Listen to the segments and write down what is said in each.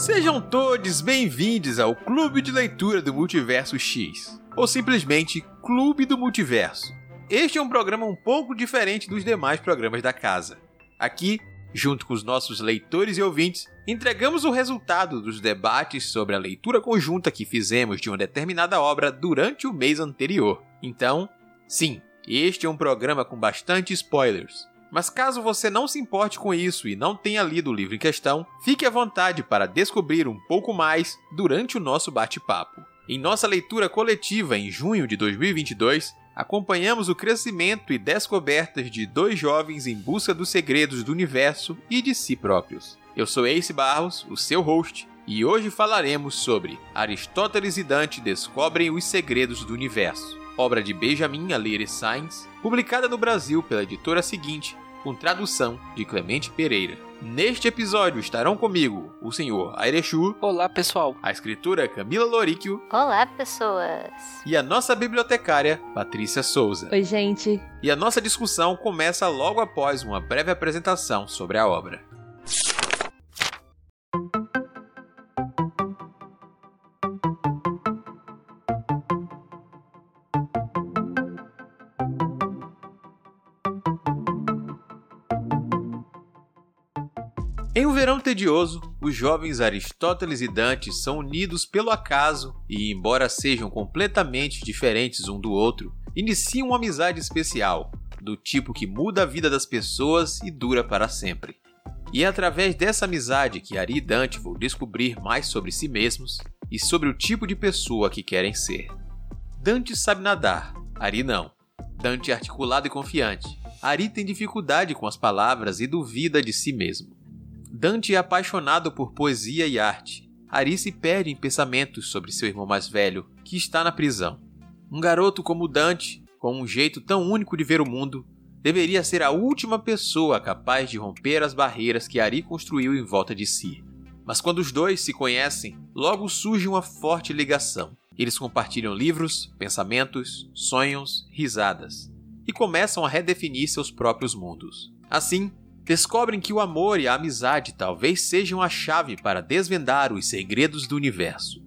Sejam todos bem-vindos ao Clube de Leitura do Multiverso X, ou simplesmente Clube do Multiverso. Este é um programa um pouco diferente dos demais programas da casa. Aqui, junto com os nossos leitores e ouvintes, entregamos o resultado dos debates sobre a leitura conjunta que fizemos de uma determinada obra durante o mês anterior. Então, sim, este é um programa com bastante spoilers. Mas caso você não se importe com isso e não tenha lido o livro em questão, fique à vontade para descobrir um pouco mais durante o nosso bate-papo. Em nossa leitura coletiva em junho de 2022, acompanhamos o crescimento e descobertas de dois jovens em busca dos segredos do universo e de si próprios. Eu sou Ace Barros, o seu host, e hoje falaremos sobre Aristóteles e Dante descobrem os segredos do universo obra de Benjamin Alire Sainz, publicada no Brasil pela editora seguinte, com tradução de Clemente Pereira. Neste episódio estarão comigo o senhor Airechu. Olá, pessoal. A escritora Camila Loríquio. Olá, pessoas. E a nossa bibliotecária Patrícia Souza. Oi, gente. E a nossa discussão começa logo após uma breve apresentação sobre a obra. Tedioso, os jovens Aristóteles e Dante são unidos pelo acaso e, embora sejam completamente diferentes um do outro, iniciam uma amizade especial, do tipo que muda a vida das pessoas e dura para sempre. E é através dessa amizade que Ari e Dante vão descobrir mais sobre si mesmos e sobre o tipo de pessoa que querem ser. Dante sabe nadar, Ari não. Dante é articulado e confiante. Ari tem dificuldade com as palavras e duvida de si mesmo. Dante é apaixonado por poesia e arte. Ari se perde em pensamentos sobre seu irmão mais velho, que está na prisão. Um garoto como Dante, com um jeito tão único de ver o mundo, deveria ser a última pessoa capaz de romper as barreiras que Ari construiu em volta de si. Mas quando os dois se conhecem, logo surge uma forte ligação. Eles compartilham livros, pensamentos, sonhos, risadas e começam a redefinir seus próprios mundos. Assim, descobrem que o amor e a amizade talvez sejam a chave para desvendar os segredos do universo.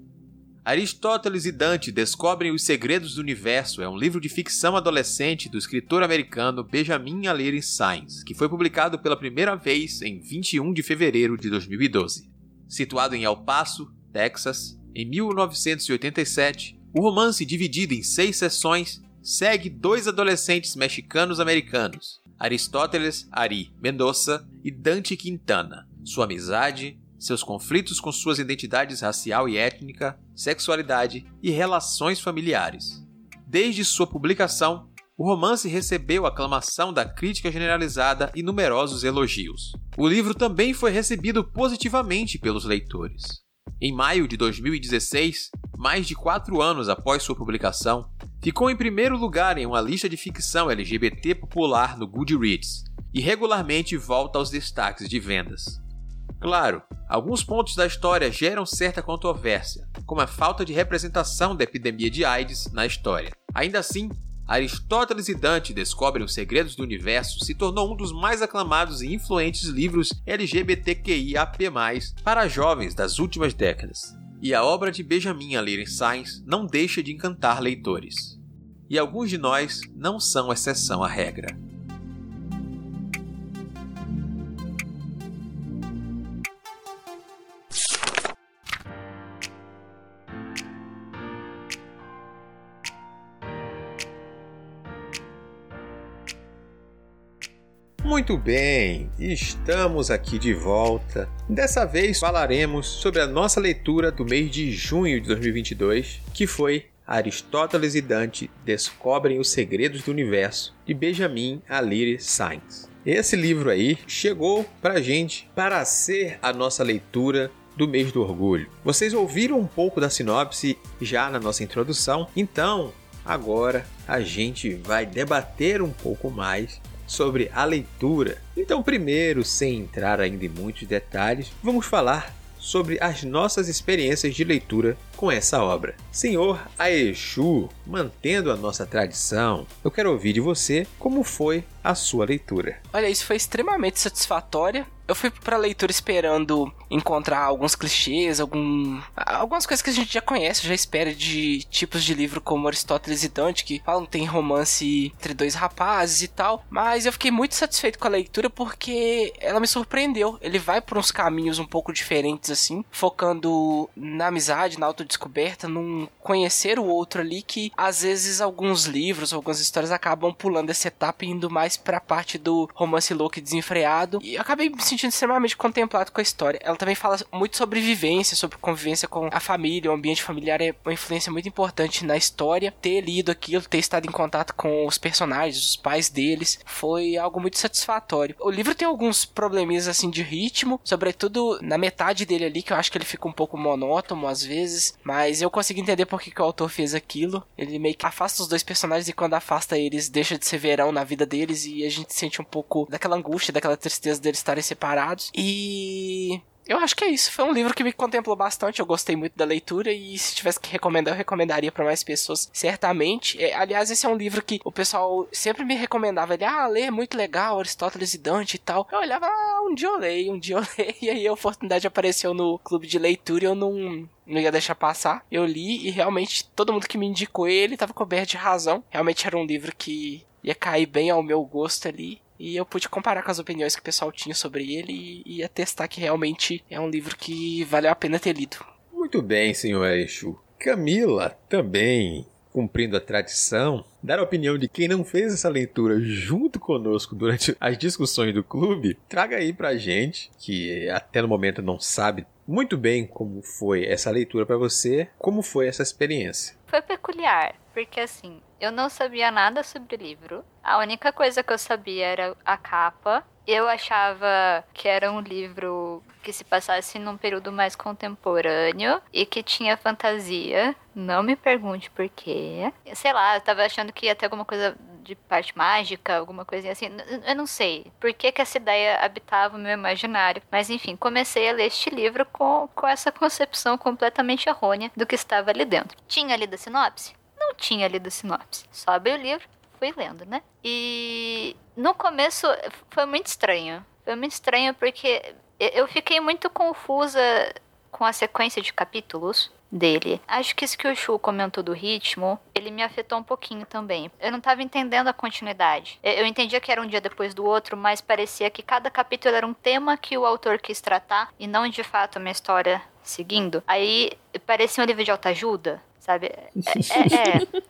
Aristóteles e Dante descobrem os segredos do universo é um livro de ficção adolescente do escritor americano Benjamin Alire Sainz, que foi publicado pela primeira vez em 21 de fevereiro de 2012. Situado em El Paso, Texas, em 1987, o romance, dividido em seis sessões, segue dois adolescentes mexicanos-americanos, Aristóteles Ari Mendonça e Dante Quintana, sua amizade, seus conflitos com suas identidades racial e étnica, sexualidade e relações familiares. Desde sua publicação, o romance recebeu aclamação da crítica generalizada e numerosos elogios. O livro também foi recebido positivamente pelos leitores. Em maio de 2016, mais de quatro anos após sua publicação, ficou em primeiro lugar em uma lista de ficção LGBT popular no Goodreads e regularmente volta aos destaques de vendas. Claro, alguns pontos da história geram certa controvérsia, como a falta de representação da epidemia de AIDS na história. Ainda assim, Aristóteles e Dante descobrem os segredos do universo se tornou um dos mais aclamados e influentes livros LGBTQIAP+, para jovens das últimas décadas. E a obra de Benjamin Alire Sainz não deixa de encantar leitores. E alguns de nós não são exceção à regra. Muito bem, estamos aqui de volta. Dessa vez falaremos sobre a nossa leitura do mês de junho de 2022, que foi Aristóteles e Dante descobrem os segredos do universo, de Benjamin Alire Sainz. Esse livro aí chegou pra gente para ser a nossa leitura do mês do orgulho. Vocês ouviram um pouco da sinopse já na nossa introdução, então agora a gente vai debater um pouco mais sobre a leitura. Então, primeiro, sem entrar ainda em muitos detalhes, vamos falar sobre as nossas experiências de leitura com essa obra. Senhor Aeshu, mantendo a nossa tradição, eu quero ouvir de você como foi a sua leitura. Olha, isso foi extremamente satisfatória. Eu fui pra leitura esperando encontrar alguns clichês, algum, algumas coisas que a gente já conhece, já espera de tipos de livro como Aristóteles e Dante, que falam tem romance entre dois rapazes e tal. Mas eu fiquei muito satisfeito com a leitura porque ela me surpreendeu. Ele vai por uns caminhos um pouco diferentes, assim, focando na amizade, na autodescoberta, num conhecer o outro ali, que às vezes alguns livros, algumas histórias acabam pulando essa etapa e indo mais pra parte do romance louco e desenfreado. E eu acabei me sentindo extremamente contemplado com a história. Ela também fala muito sobre vivência, sobre convivência com a família, o ambiente familiar é uma influência muito importante na história. Ter lido aquilo, ter estado em contato com os personagens, os pais deles, foi algo muito satisfatório. O livro tem alguns probleminhas assim de ritmo, sobretudo na metade dele ali, que eu acho que ele fica um pouco monótono às vezes, mas eu consigo entender por que, que o autor fez aquilo. Ele meio que afasta os dois personagens e quando afasta eles, deixa de ser verão na vida deles e a gente sente um pouco daquela angústia, daquela tristeza deles estarem separados. E eu acho que é isso. Foi um livro que me contemplou bastante. Eu gostei muito da leitura e se tivesse que recomendar, eu recomendaria para mais pessoas, certamente. É, aliás, esse é um livro que o pessoal sempre me recomendava. Ele, ah, lê, é muito legal, Aristóteles e Dante e tal. Eu olhava, ah, um dia eu leio, um dia eu leio. E aí a oportunidade apareceu no clube de leitura e eu não, não ia deixar passar. Eu li e realmente todo mundo que me indicou ele estava coberto de razão. Realmente era um livro que ia cair bem ao meu gosto ali. E eu pude comparar com as opiniões que o pessoal tinha sobre ele e, e atestar que realmente é um livro que valeu a pena ter lido. Muito bem, senhor Exu. Camila também cumprindo a tradição, dar a opinião de quem não fez essa leitura junto conosco durante as discussões do clube, traga aí pra gente, que até no momento não sabe muito bem como foi essa leitura para você, como foi essa experiência. Foi peculiar, porque assim, eu não sabia nada sobre o livro. A única coisa que eu sabia era a capa. Eu achava que era um livro que se passasse num período mais contemporâneo e que tinha fantasia. Não me pergunte por quê. Sei lá, eu tava achando que ia ter alguma coisa de parte mágica, alguma coisinha assim. Eu não sei por que, que essa ideia habitava o meu imaginário. Mas enfim, comecei a ler este livro com, com essa concepção completamente errônea do que estava ali dentro. Tinha lido a sinopse? Não tinha lido sinopse. Só abri o livro, fui lendo, né? E no começo foi muito estranho. Foi muito estranho porque eu fiquei muito confusa com a sequência de capítulos dele. Acho que isso que o Shu comentou do ritmo, ele me afetou um pouquinho também. Eu não estava entendendo a continuidade. Eu entendia que era um dia depois do outro, mas parecia que cada capítulo era um tema que o autor quis tratar e não de fato uma história seguindo. Aí parecia um livro de autoajuda, sabe? É,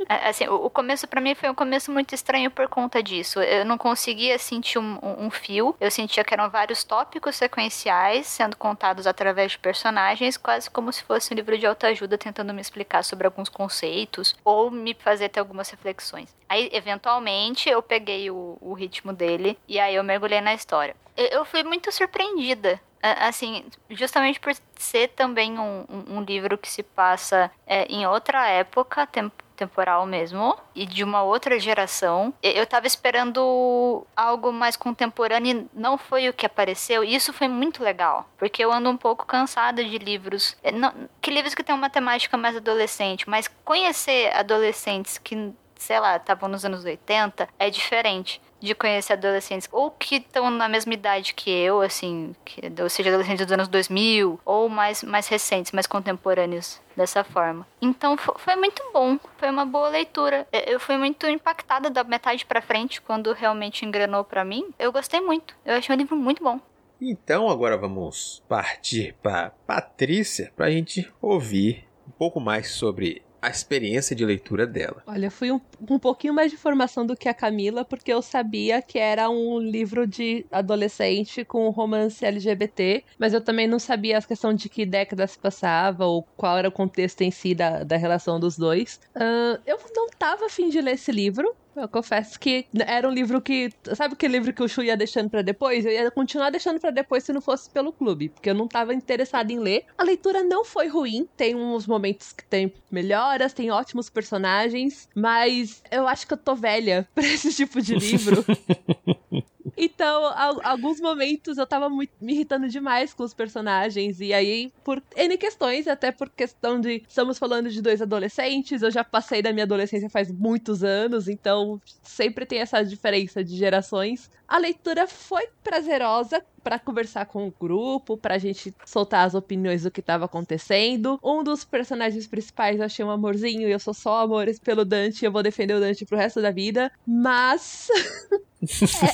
é, é, é assim, o, começo para mim foi um começo muito estranho por conta disso. Eu não conseguia sentir um, um, fio, eu sentia que eram vários tópicos sequenciais sendo contados através de personagens, quase como se fosse um livro de autoajuda tentando me explicar sobre alguns conceitos ou me fazer ter algumas reflexões. Aí, eventualmente, eu peguei o, o ritmo dele e aí eu mergulhei na história. Eu, eu fui muito surpreendida assim, justamente por ser também um, um, livro que se passa é, em outra época, tempo temporal mesmo, e de uma outra geração. Eu tava esperando algo mais contemporâneo e não foi o que apareceu, e isso foi muito legal, porque eu ando um pouco cansada de livros, é, não, que livros que tem uma temática mais adolescente, mas conhecer adolescentes que sei lá, estavam nos anos 80, é diferente de conhecer adolescentes ou que estão na mesma idade que eu, assim, que, ou seja, adolescentes dos anos 2000, ou mais, mais recentes, mais contemporâneos dessa forma. Então foi muito bom, foi uma boa leitura. Eu fui muito impactada da metade para frente quando realmente engrenou para mim. Eu gostei muito. Eu achei o livro muito bom. Então agora vamos partir para Patrícia para a gente ouvir um pouco mais sobre a experiência de leitura dela. Olha, fui um, um pouquinho mais de informação do que a Camila, porque eu sabia que era um livro de adolescente com romance LGBT, mas eu também não sabia a questão de que década se passava ou qual era o contexto em si da, da relação dos dois. Uh, eu não tava afim de ler esse livro, eu confesso que era um livro que. Sabe aquele livro que o Chu ia deixando para depois? Eu ia continuar deixando para depois se não fosse pelo clube, porque eu não tava interessada em ler. A leitura não foi ruim, tem uns momentos que tem melhoras, tem ótimos personagens, mas eu acho que eu tô velha pra esse tipo de livro. Então, alguns momentos eu tava me irritando demais com os personagens. E aí, por N questões, até por questão de. Estamos falando de dois adolescentes, eu já passei da minha adolescência faz muitos anos, então sempre tem essa diferença de gerações. A leitura foi prazerosa para conversar com o grupo, pra gente soltar as opiniões do que tava acontecendo. Um dos personagens principais eu achei um amorzinho e eu sou só amores pelo Dante, eu vou defender o Dante pro resto da vida, mas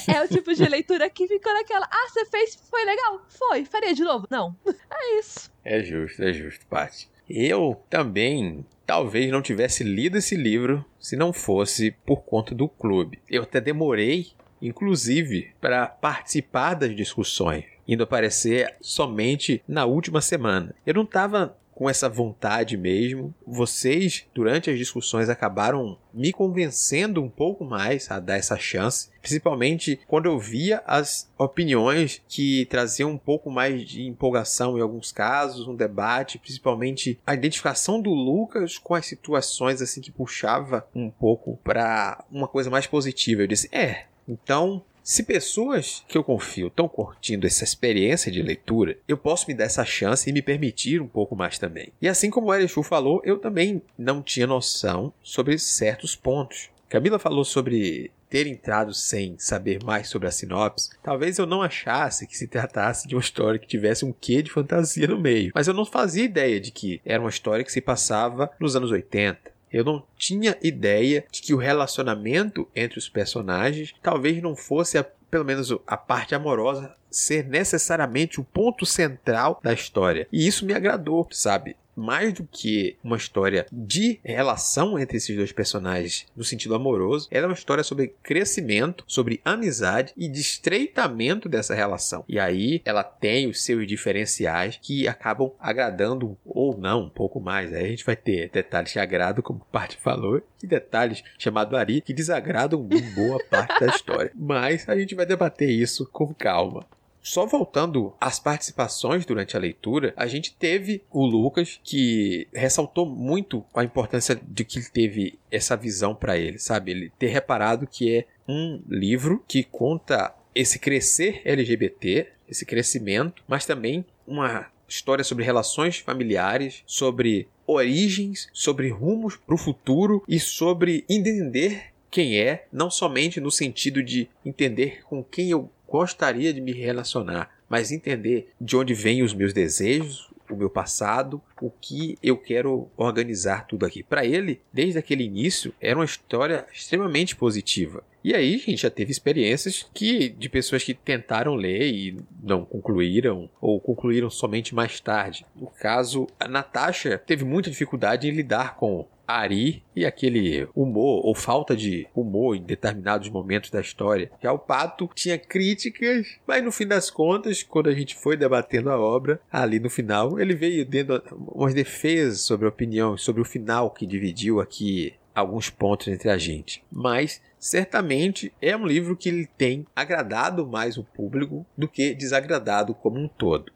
é, é, o tipo de leitura que ficou naquela, ah, você fez, foi legal, foi, faria de novo? Não. É isso. É justo, é justo, Paty. Eu também talvez não tivesse lido esse livro se não fosse por conta do clube. Eu até demorei inclusive para participar das discussões, indo aparecer somente na última semana. Eu não estava com essa vontade mesmo. Vocês, durante as discussões, acabaram me convencendo um pouco mais a dar essa chance, principalmente quando eu via as opiniões que traziam um pouco mais de empolgação em alguns casos, um debate, principalmente a identificação do Lucas com as situações assim que puxava um pouco para uma coisa mais positiva. Eu disse: "É, então, se pessoas que eu confio estão curtindo essa experiência de leitura, eu posso me dar essa chance e me permitir um pouco mais também. E assim como o Erechu falou, eu também não tinha noção sobre certos pontos. Camila falou sobre ter entrado sem saber mais sobre a sinopse, talvez eu não achasse que se tratasse de uma história que tivesse um quê de fantasia no meio. Mas eu não fazia ideia de que era uma história que se passava nos anos 80. Eu não tinha ideia de que o relacionamento entre os personagens talvez não fosse a, pelo menos a parte amorosa ser necessariamente o ponto central da história. E isso me agradou, sabe? mais do que uma história de relação entre esses dois personagens no sentido amoroso, ela é uma história sobre crescimento, sobre amizade e de estreitamento dessa relação. E aí ela tem os seus diferenciais que acabam agradando ou não um pouco mais. Aí a gente vai ter detalhes que agradam, como o Parte falou, e detalhes chamado Ari que desagradam boa parte da história. Mas a gente vai debater isso com calma. Só voltando às participações durante a leitura, a gente teve o Lucas que ressaltou muito a importância de que ele teve essa visão para ele, sabe? Ele ter reparado que é um livro que conta esse crescer LGBT, esse crescimento, mas também uma história sobre relações familiares, sobre origens, sobre rumos para o futuro e sobre entender quem é, não somente no sentido de entender com quem eu gostaria de me relacionar, mas entender de onde vêm os meus desejos, o meu passado, o que eu quero organizar tudo aqui. Para ele, desde aquele início, era uma história extremamente positiva. E aí a gente já teve experiências que de pessoas que tentaram ler e não concluíram ou concluíram somente mais tarde. No caso, a Natasha teve muita dificuldade em lidar com Ari e aquele humor ou falta de humor em determinados momentos da história. Já o Pato tinha críticas, mas no fim das contas, quando a gente foi debatendo a obra, ali no final, ele veio dando umas defesas sobre a opinião, sobre o final que dividiu aqui alguns pontos entre a gente. Mas certamente é um livro que ele tem agradado mais o público do que desagradado como um todo.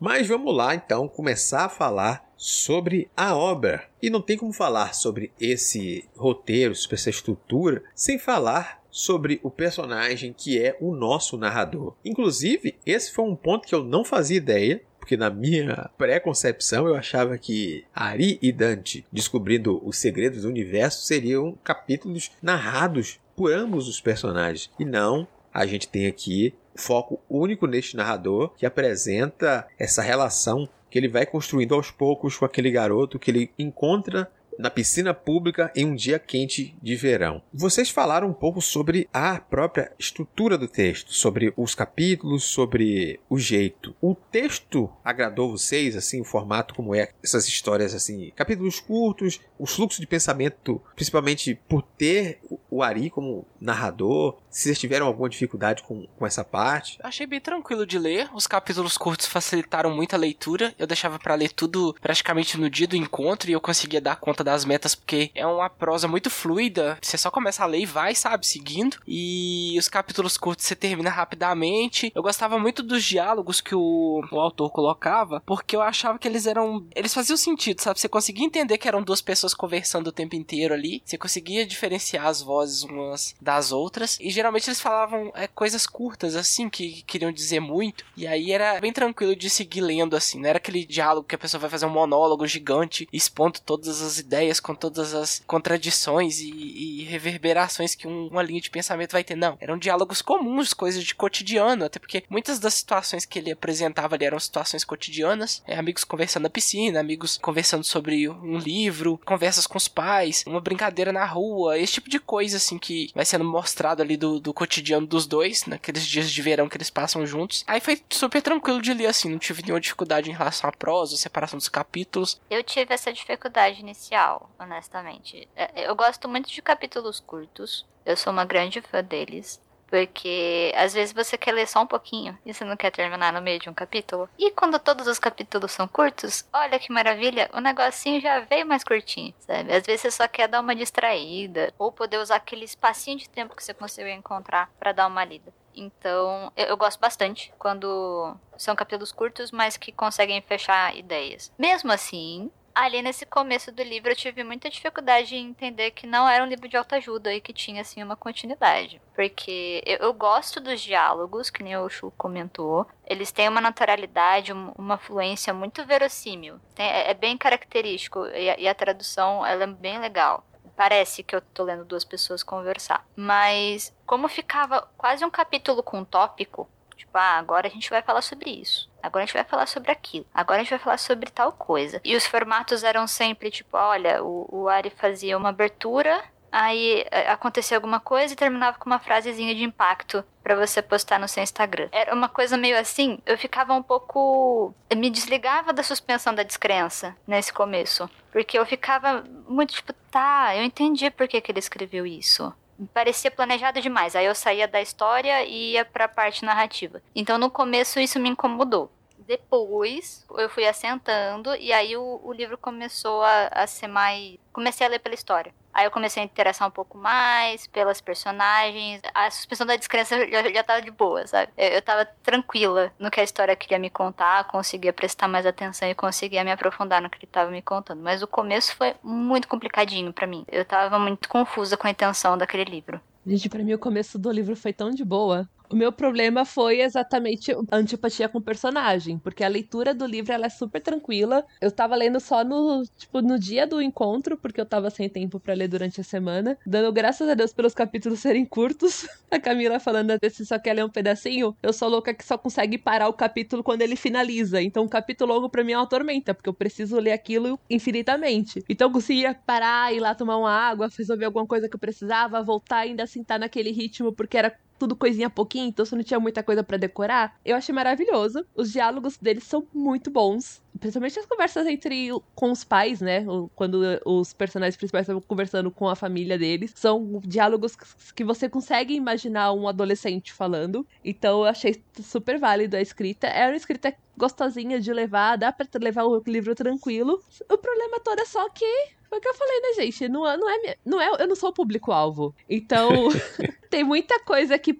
Mas vamos lá então começar a falar sobre a obra. E não tem como falar sobre esse roteiro, sobre essa estrutura, sem falar sobre o personagem que é o nosso narrador. Inclusive, esse foi um ponto que eu não fazia ideia, porque na minha pré-concepção eu achava que Ari e Dante descobrindo os segredos do universo seriam capítulos narrados por ambos os personagens. E não, a gente tem aqui foco único neste narrador que apresenta essa relação que ele vai construindo aos poucos com aquele garoto que ele encontra na piscina pública em um dia quente de verão. Vocês falaram um pouco sobre a própria estrutura do texto, sobre os capítulos, sobre o jeito. O texto agradou vocês, assim, o formato como é essas histórias, assim, capítulos curtos, os fluxos de pensamento, principalmente por ter o Ari como narrador, se vocês tiveram alguma dificuldade com, com essa parte. Achei bem tranquilo de ler, os capítulos curtos facilitaram muito a leitura, eu deixava para ler tudo praticamente no dia do encontro e eu conseguia dar conta das metas porque é uma prosa muito fluida. Você só começa a ler e vai, sabe, seguindo. E os capítulos curtos você termina rapidamente. Eu gostava muito dos diálogos que o, o autor colocava, porque eu achava que eles eram. Eles faziam sentido, sabe? Você conseguia entender que eram duas pessoas conversando o tempo inteiro ali. Você conseguia diferenciar as vozes umas das outras. E geralmente eles falavam é, coisas curtas, assim, que queriam dizer muito. E aí era bem tranquilo de seguir lendo, assim. Não era aquele diálogo que a pessoa vai fazer um monólogo gigante, expondo todas as ideias com todas as contradições e, e reverberações que um, uma linha de pensamento vai ter. Não. Eram diálogos comuns, coisas de cotidiano. Até porque muitas das situações que ele apresentava ali eram situações cotidianas. É, amigos conversando na piscina, amigos conversando sobre um livro, conversas com os pais, uma brincadeira na rua, esse tipo de coisa, assim, que vai sendo mostrado ali do, do cotidiano dos dois, naqueles dias de verão que eles passam juntos. Aí foi super tranquilo de ler, assim, não tive nenhuma dificuldade em relação à prosa, separação dos capítulos. Eu tive essa dificuldade inicial, honestamente. É, eu gosto muito de capítulos curtos, eu sou uma grande fã deles. Porque às vezes você quer ler só um pouquinho e você não quer terminar no meio de um capítulo. E quando todos os capítulos são curtos, olha que maravilha, o negocinho já veio mais curtinho, sabe? Às vezes você só quer dar uma distraída ou poder usar aquele espacinho de tempo que você conseguiu encontrar para dar uma lida. Então, eu, eu, gosto bastante quando são capítulos curtos, mas que conseguem fechar ideias. Mesmo assim, ali nesse começo do livro eu tive muita dificuldade em entender que não era um livro de autoajuda e que tinha assim uma continuidade. Porque eu, eu gosto dos diálogos, que nem o Chu comentou. Eles têm uma naturalidade, uma fluência muito verossímil. Tem, é, é, bem característico e a, e a tradução ela é bem legal parece que eu tô lendo duas pessoas conversar. Mas como ficava quase um capítulo com um tópico, Tipo, ah, agora a gente vai falar sobre isso. Agora a gente vai falar sobre aquilo. Agora a gente vai falar sobre tal coisa. E os formatos eram sempre tipo, olha, o, o Ari fazia uma abertura, aí é, acontecia alguma coisa e terminava com uma frasezinha de impacto para você postar no seu Instagram. Era uma coisa meio assim, eu ficava um pouco. Eu me desligava da suspensão da descrença nesse começo. Porque eu ficava muito tipo, tá, eu entendi por que, que ele escreveu isso parecia planejado demais. Aí eu saía da história e ia pra parte narrativa. Então no começo isso me incomodou. Depois eu fui assentando e aí o, o livro começou a, a ser mais. Comecei a ler pela história. Aí eu comecei a interessar um pouco mais pelas personagens. A suspensão da descrença já, já tava de boa, sabe? Eu, eu tava tranquila no que a história queria me contar, conseguia prestar mais atenção e conseguia me aprofundar no que ele tava me contando. Mas o começo foi muito complicadinho para mim. Eu tava muito confusa com a intenção daquele livro. Gente, para mim o começo do livro foi tão de boa. O meu problema foi exatamente a antipatia com o personagem, porque a leitura do livro ela é super tranquila. Eu tava lendo só no, tipo, no dia do encontro, porque eu tava sem tempo para ler durante a semana, dando graças a Deus pelos capítulos serem curtos. A Camila falando se só quer ler um pedacinho, eu sou louca que só consegue parar o capítulo quando ele finaliza. Então, um capítulo longo para mim é uma tormenta, porque eu preciso ler aquilo infinitamente. Então, eu conseguia parar, ir lá tomar uma água, resolver alguma coisa que eu precisava, voltar ainda assim tá naquele ritmo, porque era tudo coisinha pouquinho, então você não tinha muita coisa para decorar. Eu achei maravilhoso. Os diálogos deles são muito bons. Principalmente as conversas entre com os pais, né? Quando os personagens principais estão conversando com a família deles. São diálogos que você consegue imaginar um adolescente falando. Então eu achei super válido a escrita. É uma escrita gostosinha de levar, dá pra levar o livro tranquilo. O problema todo é só que foi o que eu falei, né, gente? Não, não é, não é, eu não sou o público-alvo. Então, tem muita coisa que. Uh,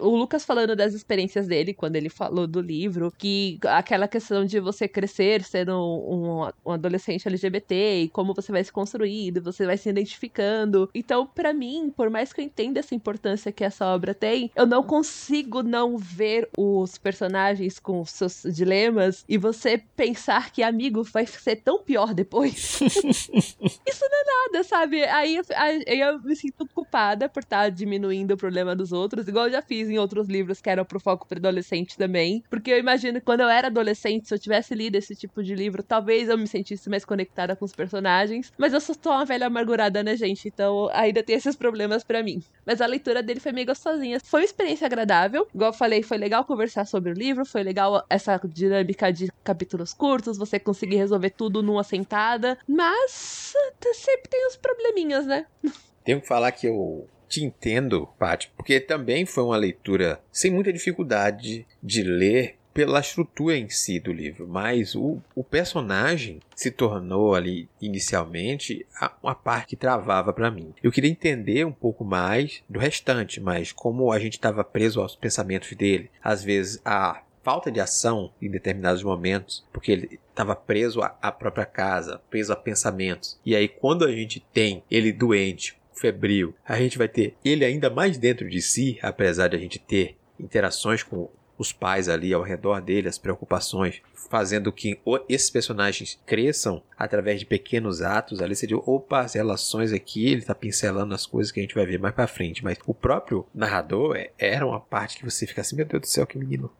o Lucas falando das experiências dele, quando ele falou do livro, que aquela questão de você crescer sendo um, um adolescente LGBT e como você vai se construindo, você vai se identificando. Então, para mim, por mais que eu entenda essa importância que essa obra tem, eu não consigo não ver os personagens com seus dilemas e você pensar que amigo vai ser tão pior depois. Isso não é nada, sabe? Aí, aí eu me sinto culpada por estar tá diminuindo o problema dos outros, igual eu já fiz em outros livros que eram pro foco para adolescente também. Porque eu imagino que quando eu era adolescente, se eu tivesse lido esse tipo de livro, talvez eu me sentisse mais conectada com os personagens. Mas eu sou só uma velha amargurada, né, gente? Então ainda tem esses problemas para mim. Mas a leitura dele foi meio gostosinha. Foi uma experiência agradável. Igual eu falei, foi legal conversar sobre o livro, foi legal essa dinâmica de capítulos curtos, você conseguir resolver tudo numa sentada. Mas sempre tem os probleminhas, né? Tenho que falar que eu te entendo, Paty, porque também foi uma leitura sem muita dificuldade de ler pela estrutura em si do livro, mas o, o personagem se tornou ali inicialmente a, uma parte que travava para mim. Eu queria entender um pouco mais do restante, mas como a gente estava preso aos pensamentos dele, às vezes a falta de ação em determinados momentos, porque ele estava preso à própria casa, preso a pensamentos. E aí, quando a gente tem ele doente, febril. A gente vai ter ele ainda mais dentro de si, apesar de a gente ter interações com os pais ali ao redor dele, as preocupações, fazendo que esses personagens cresçam através de pequenos atos. Ali seria, opa, as relações aqui, ele tá pincelando as coisas que a gente vai ver mais pra frente. Mas o próprio narrador é, era uma parte que você fica assim, meu Deus do céu, que menino.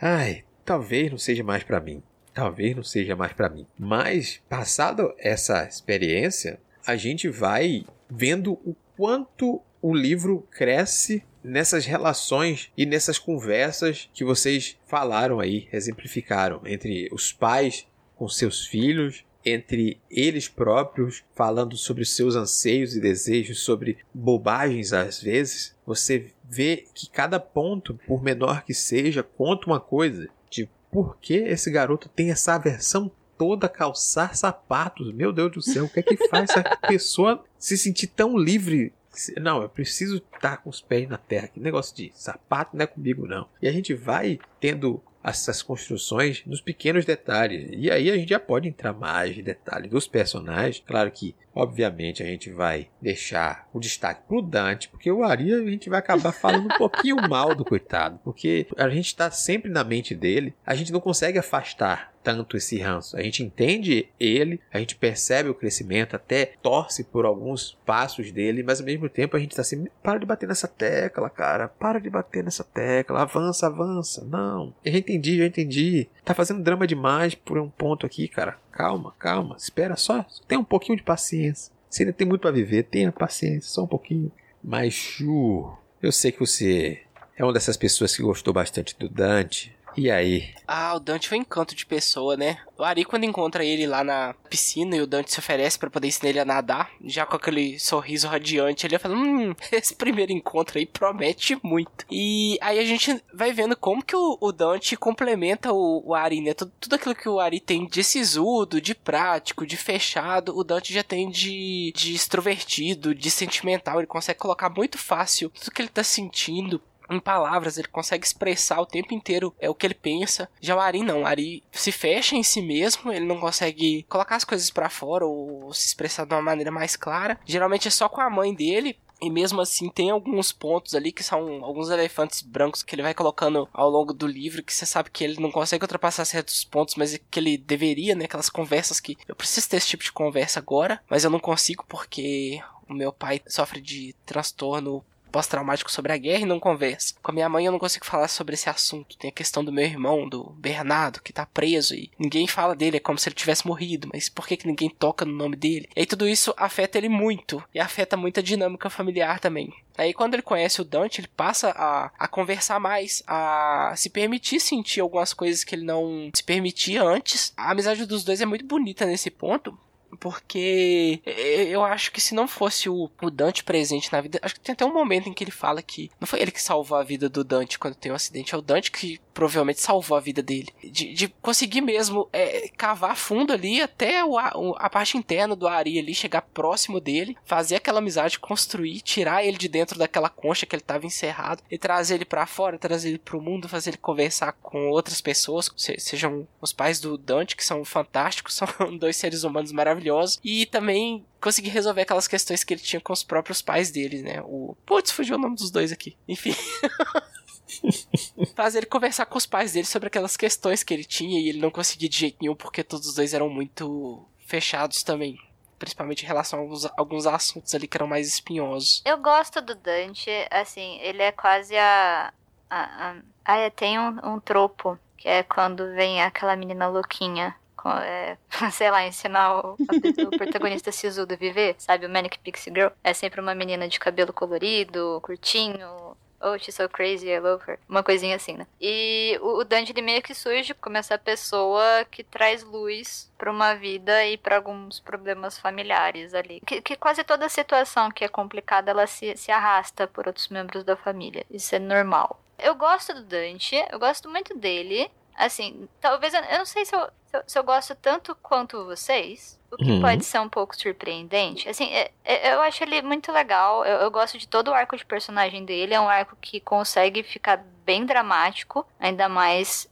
Ai, talvez não seja mais para mim. Talvez não seja mais para mim. Mas, passado essa experiência, a gente vai vendo o quanto o livro cresce nessas relações e nessas conversas que vocês falaram aí, exemplificaram entre os pais com seus filhos, entre eles próprios, falando sobre seus anseios e desejos, sobre bobagens às vezes, você vê que cada ponto, por menor que seja, conta uma coisa de por que esse garoto tem essa aversão toda calçar sapatos. Meu Deus do céu, o que é que faz essa pessoa se sentir tão livre não, eu preciso estar com os pés na terra. Que negócio de sapato não é comigo, não. E a gente vai tendo essas construções nos pequenos detalhes. E aí a gente já pode entrar mais em detalhes dos personagens. Claro que, obviamente, a gente vai deixar o destaque pro Dante, porque o Ari a gente vai acabar falando um pouquinho mal do coitado, porque a gente está sempre na mente dele, a gente não consegue afastar tanto esse ranço. A gente entende ele, a gente percebe o crescimento, até torce por alguns passos dele, mas ao mesmo tempo a gente está assim, para de bater nessa tecla, cara, para de bater nessa tecla, avança, avança. Não, a gente entendi, já entendi. Tá fazendo drama demais por um ponto aqui, cara. Calma, calma. Espera só. Tem um pouquinho de paciência. Você ainda tem muito para viver, tenha paciência, só um pouquinho. Mas, Chu, eu sei que você é uma dessas pessoas que gostou bastante do Dante. E aí? Ah, o Dante foi um encanto de pessoa, né? O Ari, quando encontra ele lá na piscina e o Dante se oferece para poder ensinar ele a nadar, já com aquele sorriso radiante, ele fala: Hum, esse primeiro encontro aí promete muito. E aí a gente vai vendo como que o, o Dante complementa o, o, Ari, né? Tudo, tudo aquilo que o Ari tem de sisudo, de prático, de fechado, o Dante já tem de, de extrovertido, de sentimental. Ele consegue colocar muito fácil tudo que ele tá sentindo em palavras, ele consegue expressar o tempo inteiro é o que ele pensa. Já o Ari não, o Ari se fecha em si mesmo, ele não consegue colocar as coisas para fora ou se expressar de uma maneira mais clara. Geralmente é só com a mãe dele, e mesmo assim, tem alguns pontos ali que são alguns elefantes brancos que ele vai colocando ao longo do livro que você sabe que ele não consegue ultrapassar certos pontos, mas que ele deveria, né? Aquelas conversas que eu preciso ter esse tipo de conversa agora, mas eu não consigo porque o meu pai sofre de transtorno pós-traumático sobre a guerra e não conversa. Com a minha mãe eu não consigo falar sobre esse assunto. Tem a questão do meu irmão, do Bernardo, que tá preso e ninguém fala dele, é como se ele tivesse morrido, mas por que, que ninguém toca no nome dele? E aí tudo isso afeta ele muito e afeta muito a dinâmica familiar também. Aí quando ele conhece o Dante, ele passa a, a conversar mais, a se permitir sentir algumas coisas que ele não se permitia antes. A amizade dos dois é muito bonita nesse ponto, porque eu acho que se não fosse o, o, Dante presente na vida. Acho que tem até um momento em que ele fala que não foi ele que salvou a vida do Dante quando tem um acidente, é o Dante que provavelmente salvou a vida dele. De, de conseguir mesmo é, cavar fundo ali até o, a parte interna do Ari ali, chegar próximo dele, fazer aquela amizade, construir, tirar ele de dentro daquela concha que ele estava encerrado e trazer ele para fora, trazer ele pro mundo, fazer ele conversar com outras pessoas, sejam os pais do Dante, que são fantásticos, são dois seres humanos maravilhosos, e também conseguir resolver aquelas questões que ele tinha com os próprios pais dele, né? O. Putz, fugiu o nome dos dois aqui. Enfim. Fazer ele conversar com os pais dele sobre aquelas questões que ele tinha e ele não conseguia de jeito nenhum porque todos os dois eram muito fechados também. Principalmente em relação a alguns, alguns assuntos ali que eram mais espinhosos. Eu gosto do Dante, assim, ele é quase a. a, a... Ah, tem um, um tropo, que é quando vem aquela menina louquinha é, sei lá, ensinar o, o protagonista sisudo viver, sabe? O Manic Pixie Girl. É sempre uma menina de cabelo colorido, curtinho, Oh, she's so crazy, I love her. Uma coisinha assim, né? E o Dante, ele meio que surge como essa pessoa que traz luz para uma vida e para alguns problemas familiares ali. Que, que, quase toda situação que é complicada, ela se, se arrasta por outros membros da família. Isso é normal. Eu gosto do Dante, eu gosto muito dele. Assim, talvez eu, eu não sei se eu, se eu, se eu gosto tanto quanto vocês, o que uhum. pode ser um pouco surpreendente. Assim, é, é, eu acho ele muito legal. Eu, eu, gosto de todo o arco de personagem dele. É um arco que consegue ficar bem dramático, ainda mais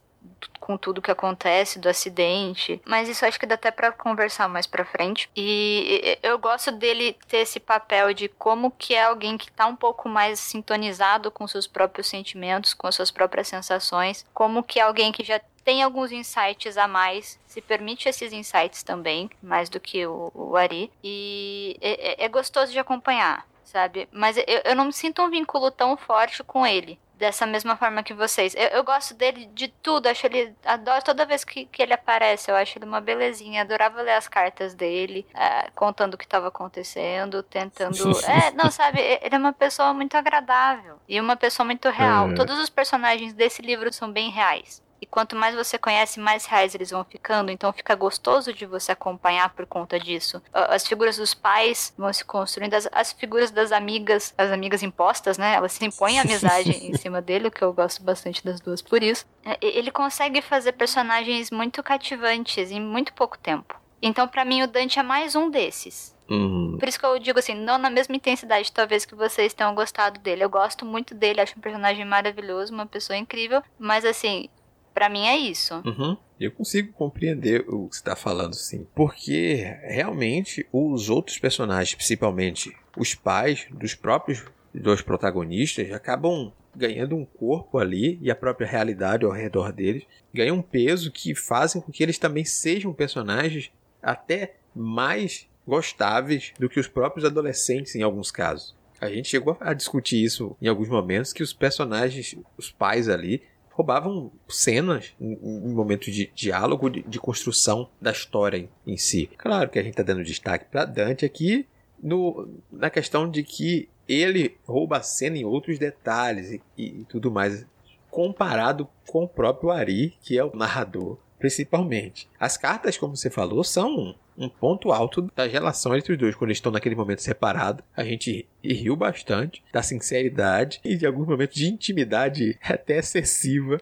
com tudo que acontece do acidente, mas isso acho que dá até para conversar mais para frente. E eu gosto dele ter esse papel de como que é alguém que tá um pouco mais sintonizado com seus próprios sentimentos, com suas próprias sensações, como que é alguém que já tem alguns insights a mais, se permite esses insights também, mais do que o, o Ari, e é, é, é gostoso de acompanhar, sabe? Mas eu, eu não me sinto um vínculo tão forte com ele dessa mesma forma que vocês. Eu, eu, gosto dele de tudo, acho ele. Adoro toda vez que, que ele aparece, eu acho ele uma belezinha. Adorava ler as cartas dele, é, contando o que estava acontecendo, tentando. é, não, sabe, ele é uma pessoa muito agradável e uma pessoa muito real. É. Todos os personagens desse livro são bem reais. E quanto mais você conhece, mais reais eles vão ficando. Então fica gostoso de você acompanhar por conta disso. As figuras dos pais vão se construindo, as, as figuras das amigas, as amigas impostas, né? Elas se impõem a amizade em cima dele, o que eu gosto bastante das duas por isso. É, ele consegue fazer personagens muito cativantes em muito pouco tempo. Então, para mim, o Dante é mais um desses. Uhum. Por isso que eu digo assim, não na mesma intensidade, talvez que vocês tenham gostado dele. Eu gosto muito dele, acho um personagem maravilhoso, uma pessoa incrível. Mas assim, para mim é isso. Uhum. Eu consigo compreender o que você está falando, sim. Porque realmente os outros personagens, principalmente os pais dos próprios dois protagonistas, acabam ganhando um corpo ali e a própria realidade ao redor deles ganha um peso que fazem com que eles também sejam personagens até mais gostáveis do que os próprios adolescentes em alguns casos. A gente chegou a discutir isso em alguns momentos que os personagens, os pais ali, roubavam cenas em, momentos de diálogo, de, de, construção da história em, em, si. Claro que a gente está dando destaque para Dante aqui no, na questão de que ele rouba a cena em outros detalhes e, e tudo mais, comparado com o próprio Ari, que é o narrador, principalmente. As cartas, como você falou, são um ponto alto da relação entre os dois, quando eles estão naquele momento separado. A gente riu bastante da sinceridade e de alguns momentos de intimidade até excessiva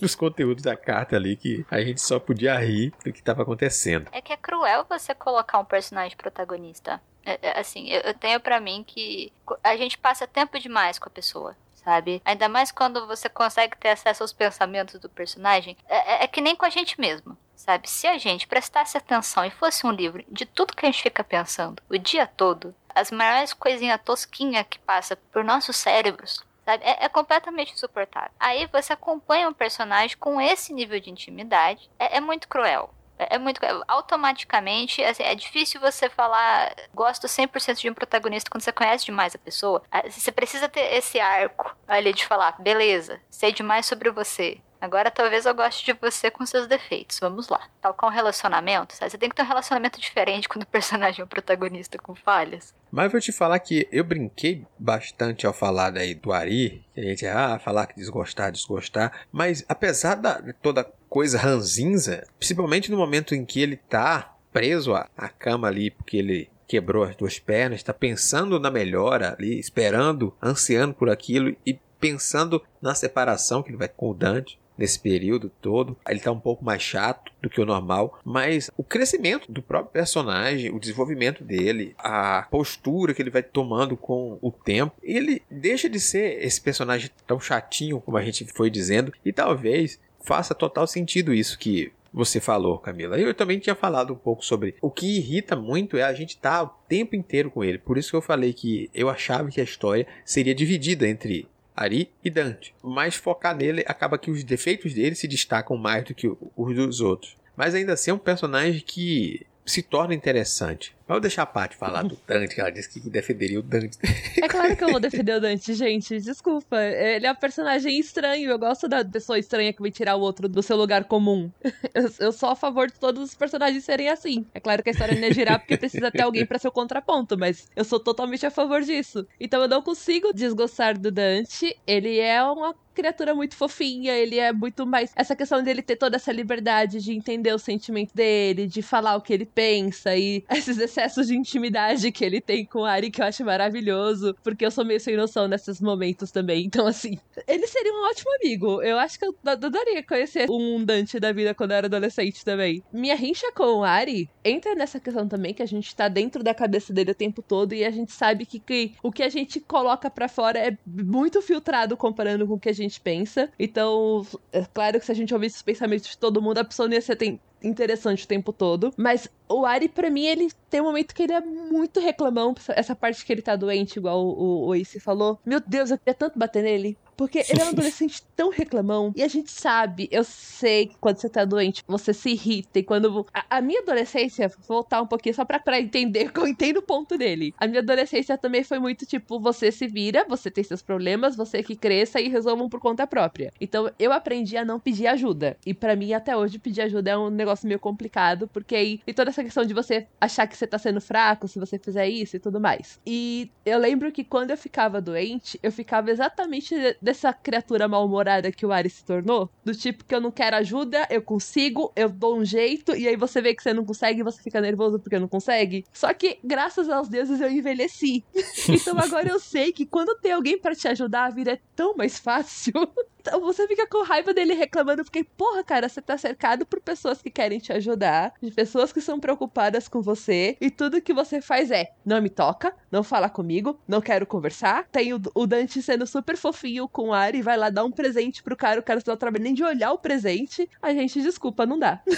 nos conteúdos da carta ali, que a gente só podia rir do que estava acontecendo. É que é cruel você colocar um personagem protagonista. É, é, assim, eu tenho para mim que a gente passa tempo demais com a pessoa sabe? Ainda mais quando você consegue ter acesso aos pensamentos do personagem. É, é, é, que nem com a gente mesmo sabe? Se a gente prestasse atenção e fosse um livro de tudo que a gente fica pensando o dia todo, as maiores coisinhas tosquinhas que passa por nossos cérebros, sabe? É, é, completamente insuportável. Aí você acompanha um personagem com esse nível de intimidade, é, é muito cruel. É, é muito. Automaticamente, assim, é difícil você falar gosto 100% de um protagonista quando você conhece demais a pessoa. Ah, você precisa ter esse arco ali de falar, beleza, sei demais sobre você. Agora talvez eu goste de você com seus defeitos. Vamos lá. Tal com um relacionamento, sabe? Você tem que ter um relacionamento diferente quando o personagem é um protagonista com falhas. Mas vou te falar que eu brinquei bastante ao falar daí do Ari, que a gente, ah, falar que desgostar, desgostar. Mas apesar da toda coisa ranzinza, principalmente no momento em que ele tá preso à, à cama ali, porque ele quebrou as duas pernas, está pensando na melhora ali, esperando, ansiando por aquilo e pensando na separação que ele vai com o Dante nesse período todo. Ele tá um pouco mais chato do que o normal, mas o crescimento do próprio personagem, o desenvolvimento dele, a postura que ele vai tomando com o tempo, ele deixa de ser esse personagem tão chatinho como a gente foi dizendo e talvez faça total sentido isso que você falou, Camila. Eu também tinha falado um pouco sobre o que irrita muito é a gente estar tá o tempo inteiro com ele. Por isso que eu falei que eu achava que a história seria dividida entre Ari e Dante. Mas focar nele acaba que os defeitos dele se destacam mais do que os dos outros. Mas ainda assim é um personagem que se torna interessante. Vou deixar a parte falar do Dante, que ela disse que defenderia o Dante. É claro que eu vou defender o Dante, gente. Desculpa. Ele é um personagem estranho. Eu gosto da pessoa estranha que vai tirar o outro do seu lugar comum. Eu, eu sou a favor de todos os personagens serem assim. É claro que a história não é girar porque precisa ter alguém para ser o contraponto, mas eu sou totalmente a favor disso. Então eu não consigo desgostar do Dante. Ele é uma criatura muito fofinha, ele é muito mais. Essa questão dele ter toda essa liberdade de entender o sentimento dele, de falar o que ele pensa e esses acessos de intimidade que ele tem com o Ari, que eu acho maravilhoso, porque eu sou meio sem noção nesses momentos também. Então, assim, ele seria um ótimo amigo. Eu acho que eu adoraria conhecer um Dante da vida quando eu era adolescente também. Minha rincha com o Ari entra nessa questão também que a gente tá dentro da cabeça dele o tempo todo e a gente sabe que, que o que a gente coloca para fora é muito filtrado comparando com o que a gente pensa. Então, é claro que se a gente ouvisse os pensamentos de todo mundo, a pessoa não ia ser interessante o tempo todo. Mas o Ari, para mim, ele tem um momento que ele é muito reclamão. Essa parte que ele tá doente, igual o, o Ace falou. Meu Deus, eu queria tanto bater nele. Porque ele é um adolescente tão reclamão. E a gente sabe, eu sei que quando você tá doente, você se irrita. E quando. A, a minha adolescência, vou voltar um pouquinho só pra, pra entender, que eu entendo o ponto dele. A minha adolescência também foi muito tipo: você se vira, você tem seus problemas, você que cresça e resolvam por conta própria. Então eu aprendi a não pedir ajuda. E para mim, até hoje, pedir ajuda é um negócio meio complicado. Porque aí tem toda essa questão de você achar que você tá sendo fraco se você fizer isso e tudo mais. E eu lembro que quando eu ficava doente, eu ficava exatamente dessa criatura mal-humorada que o Ari se tornou? Do tipo que eu não quero ajuda, eu consigo, eu dou um jeito, e aí você vê que você não consegue e você fica nervoso porque não consegue. Só que, graças aos deuses, eu envelheci. então agora eu sei que quando tem alguém para te ajudar, a vida é tão mais fácil. Então você fica com raiva dele reclamando, porque, porra, cara, você tá cercado por pessoas que querem te ajudar, de pessoas que são preocupadas com você, e tudo que você faz é: não me toca, não fala comigo, não quero conversar. Tem o, o Dante sendo super fofinho com o Ari, vai lá dar um presente pro cara, o cara não trabalho nem de olhar o presente. A gente, desculpa, não dá.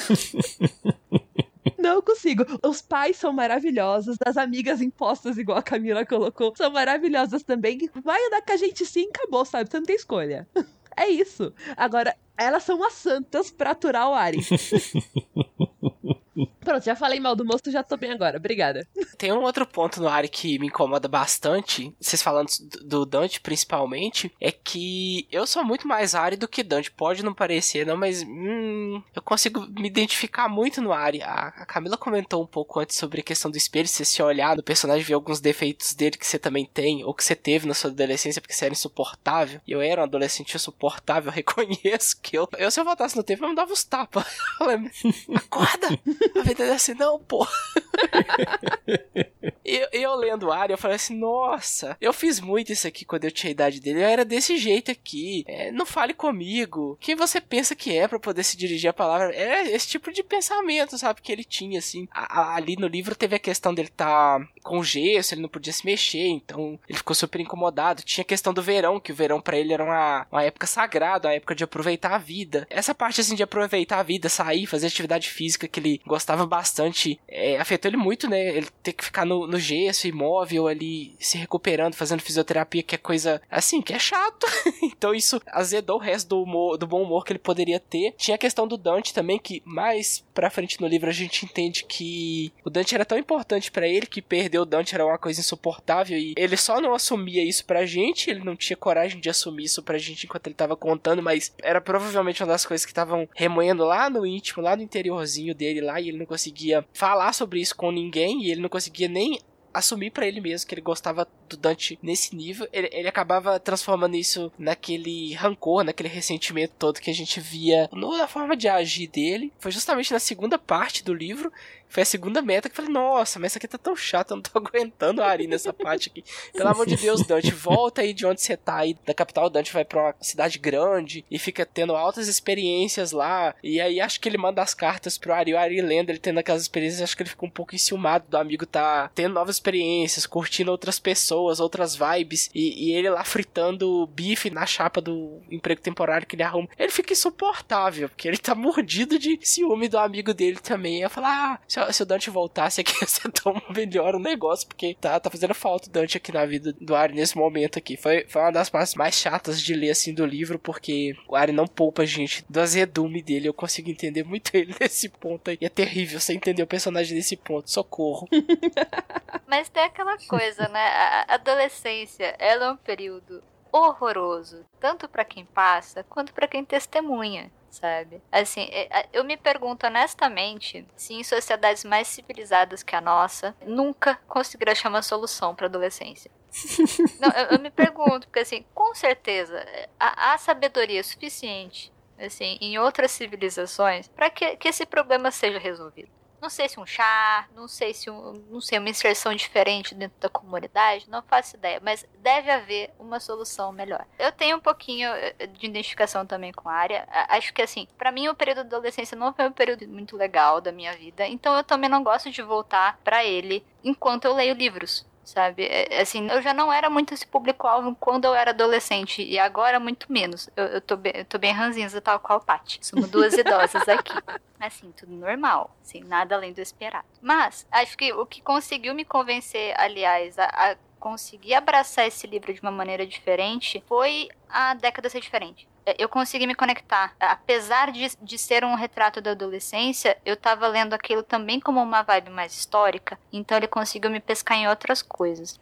Não consigo. Os pais são maravilhosos, as amigas impostas, igual a Camila colocou, são maravilhosas também. Vai andar com a gente sim, acabou, sabe? Você não tem escolha. É isso. Agora, elas são as santas pra aturar o Ari. Pronto, já falei mal do moço, já tô bem agora. Obrigada. Tem um outro ponto no Ari que me incomoda bastante, vocês falando do Dante principalmente, é que eu sou muito mais Ari do que Dante. Pode não parecer, não, mas hum, eu consigo me identificar muito no Ari. A, a Camila comentou um pouco antes sobre a questão do espelho, você se olhar no personagem ver alguns defeitos dele que você também tem, ou que você teve na sua adolescência porque você era insuportável. Eu era um adolescente insuportável, reconheço que eu, eu se eu voltasse no tempo, eu me dava os tapas. Acorda! A vida é assim, não, pô. e eu lendo o Ari, eu falei assim, nossa, eu fiz muito isso aqui quando eu tinha a idade dele. Eu era desse jeito aqui. É, não fale comigo. Quem você pensa que é para poder se dirigir a palavra? É esse tipo de pensamento, sabe? Que ele tinha, assim. A, a, ali no livro teve a questão dele tá com gesso, ele não podia se mexer, então ele ficou super incomodado. Tinha a questão do verão, que o verão para ele era uma, uma época sagrada, uma época de aproveitar a vida. Essa parte, assim, de aproveitar a vida, sair, fazer atividade física que ele gostava bastante, é, afetou ele muito, né? Ele ter que ficar no, no gesso, imóvel ali, se recuperando, fazendo fisioterapia, que é coisa, assim, que é chato. então isso azedou o resto do, humor, do bom humor que ele poderia ter. Tinha a questão do Dante também, que mais pra frente no livro a gente entende que o Dante era tão importante para ele que perder o Dante era uma coisa insuportável e ele só não assumia isso pra gente, ele não tinha coragem de assumir isso pra gente enquanto ele tava contando, mas era provavelmente uma das coisas que estavam remoendo lá no íntimo, lá no interiorzinho dele lá, e ele não conseguia falar sobre isso com ninguém, e ele não conseguia nem assumir para ele mesmo que ele gostava do Dante nesse nível, ele, ele, acabava transformando isso naquele rancor, naquele ressentimento todo que a gente via no, na forma de agir dele. Foi justamente na segunda parte do livro foi a segunda meta que eu falei, nossa, mas essa aqui tá tão chata, eu não tô aguentando a Ari nessa parte aqui. Pelo amor de Deus, Dante, volta aí de onde você tá aí, da capital, Dante vai pra uma cidade grande e fica tendo altas experiências lá. E aí acho que ele manda as cartas pro Ari, o Ari lendo, ele tendo aquelas experiências, acho que ele fica um pouco enciumado do amigo tá tendo novas experiências, curtindo outras pessoas, outras vibes, e, e ele lá fritando bife na chapa do emprego temporário que ele arruma. Ele fica insuportável, porque ele tá mordido de ciúme do amigo dele também. Eu falo, ah, se se o Dante voltasse aqui, ser tão melhor o negócio, porque tá, tá fazendo falta o Dante aqui na vida do Ari nesse momento aqui. Foi, foi uma das partes mais chatas de ler, assim, do livro, porque o Ari não poupa a gente do azedume dele. Eu consigo entender muito ele nesse ponto aí. E é terrível você entender o personagem nesse ponto. Socorro. Mas tem aquela coisa, né? A adolescência, ela é um período horroroso, tanto para quem passa quanto para quem testemunha sabe? Assim, é, eu me pergunto honestamente se em sociedades mais civilizadas que a nossa, nunca conseguiram achar uma solução para adolescência. Não, eu, eu, me pergunto, porque assim, com certeza há, há sabedoria suficiente assim, em outras civilizações para que, que esse problema seja resolvido. Não sei se um chá, não sei se um, não sei, uma inserção diferente dentro da comunidade, não faço ideia, mas deve haver uma solução melhor. Eu tenho um pouquinho eh, de identificação também com a área. Acho que assim, para mim o período da adolescência não foi um período muito legal da minha vida, então eu também não gosto de voltar para ele enquanto eu leio livros sabe? É, assim, eu já não era muito esse público-alvo quando eu era adolescente, e agora muito menos. Eu, eu, tô, bem, eu tô bem ranzinza, tal qual Paty. Somos duas idosas aqui. Assim, tudo normal, assim, nada além do esperado. Mas, acho que o que conseguiu me convencer, aliás, a, a conseguir abraçar esse livro de uma maneira diferente foi a década ser diferente. É, eu consegui me conectar. Apesar de, de ser um retrato da adolescência, eu tava lendo aquilo também como uma vibe mais histórica, então ele conseguiu me pescar em outras coisas.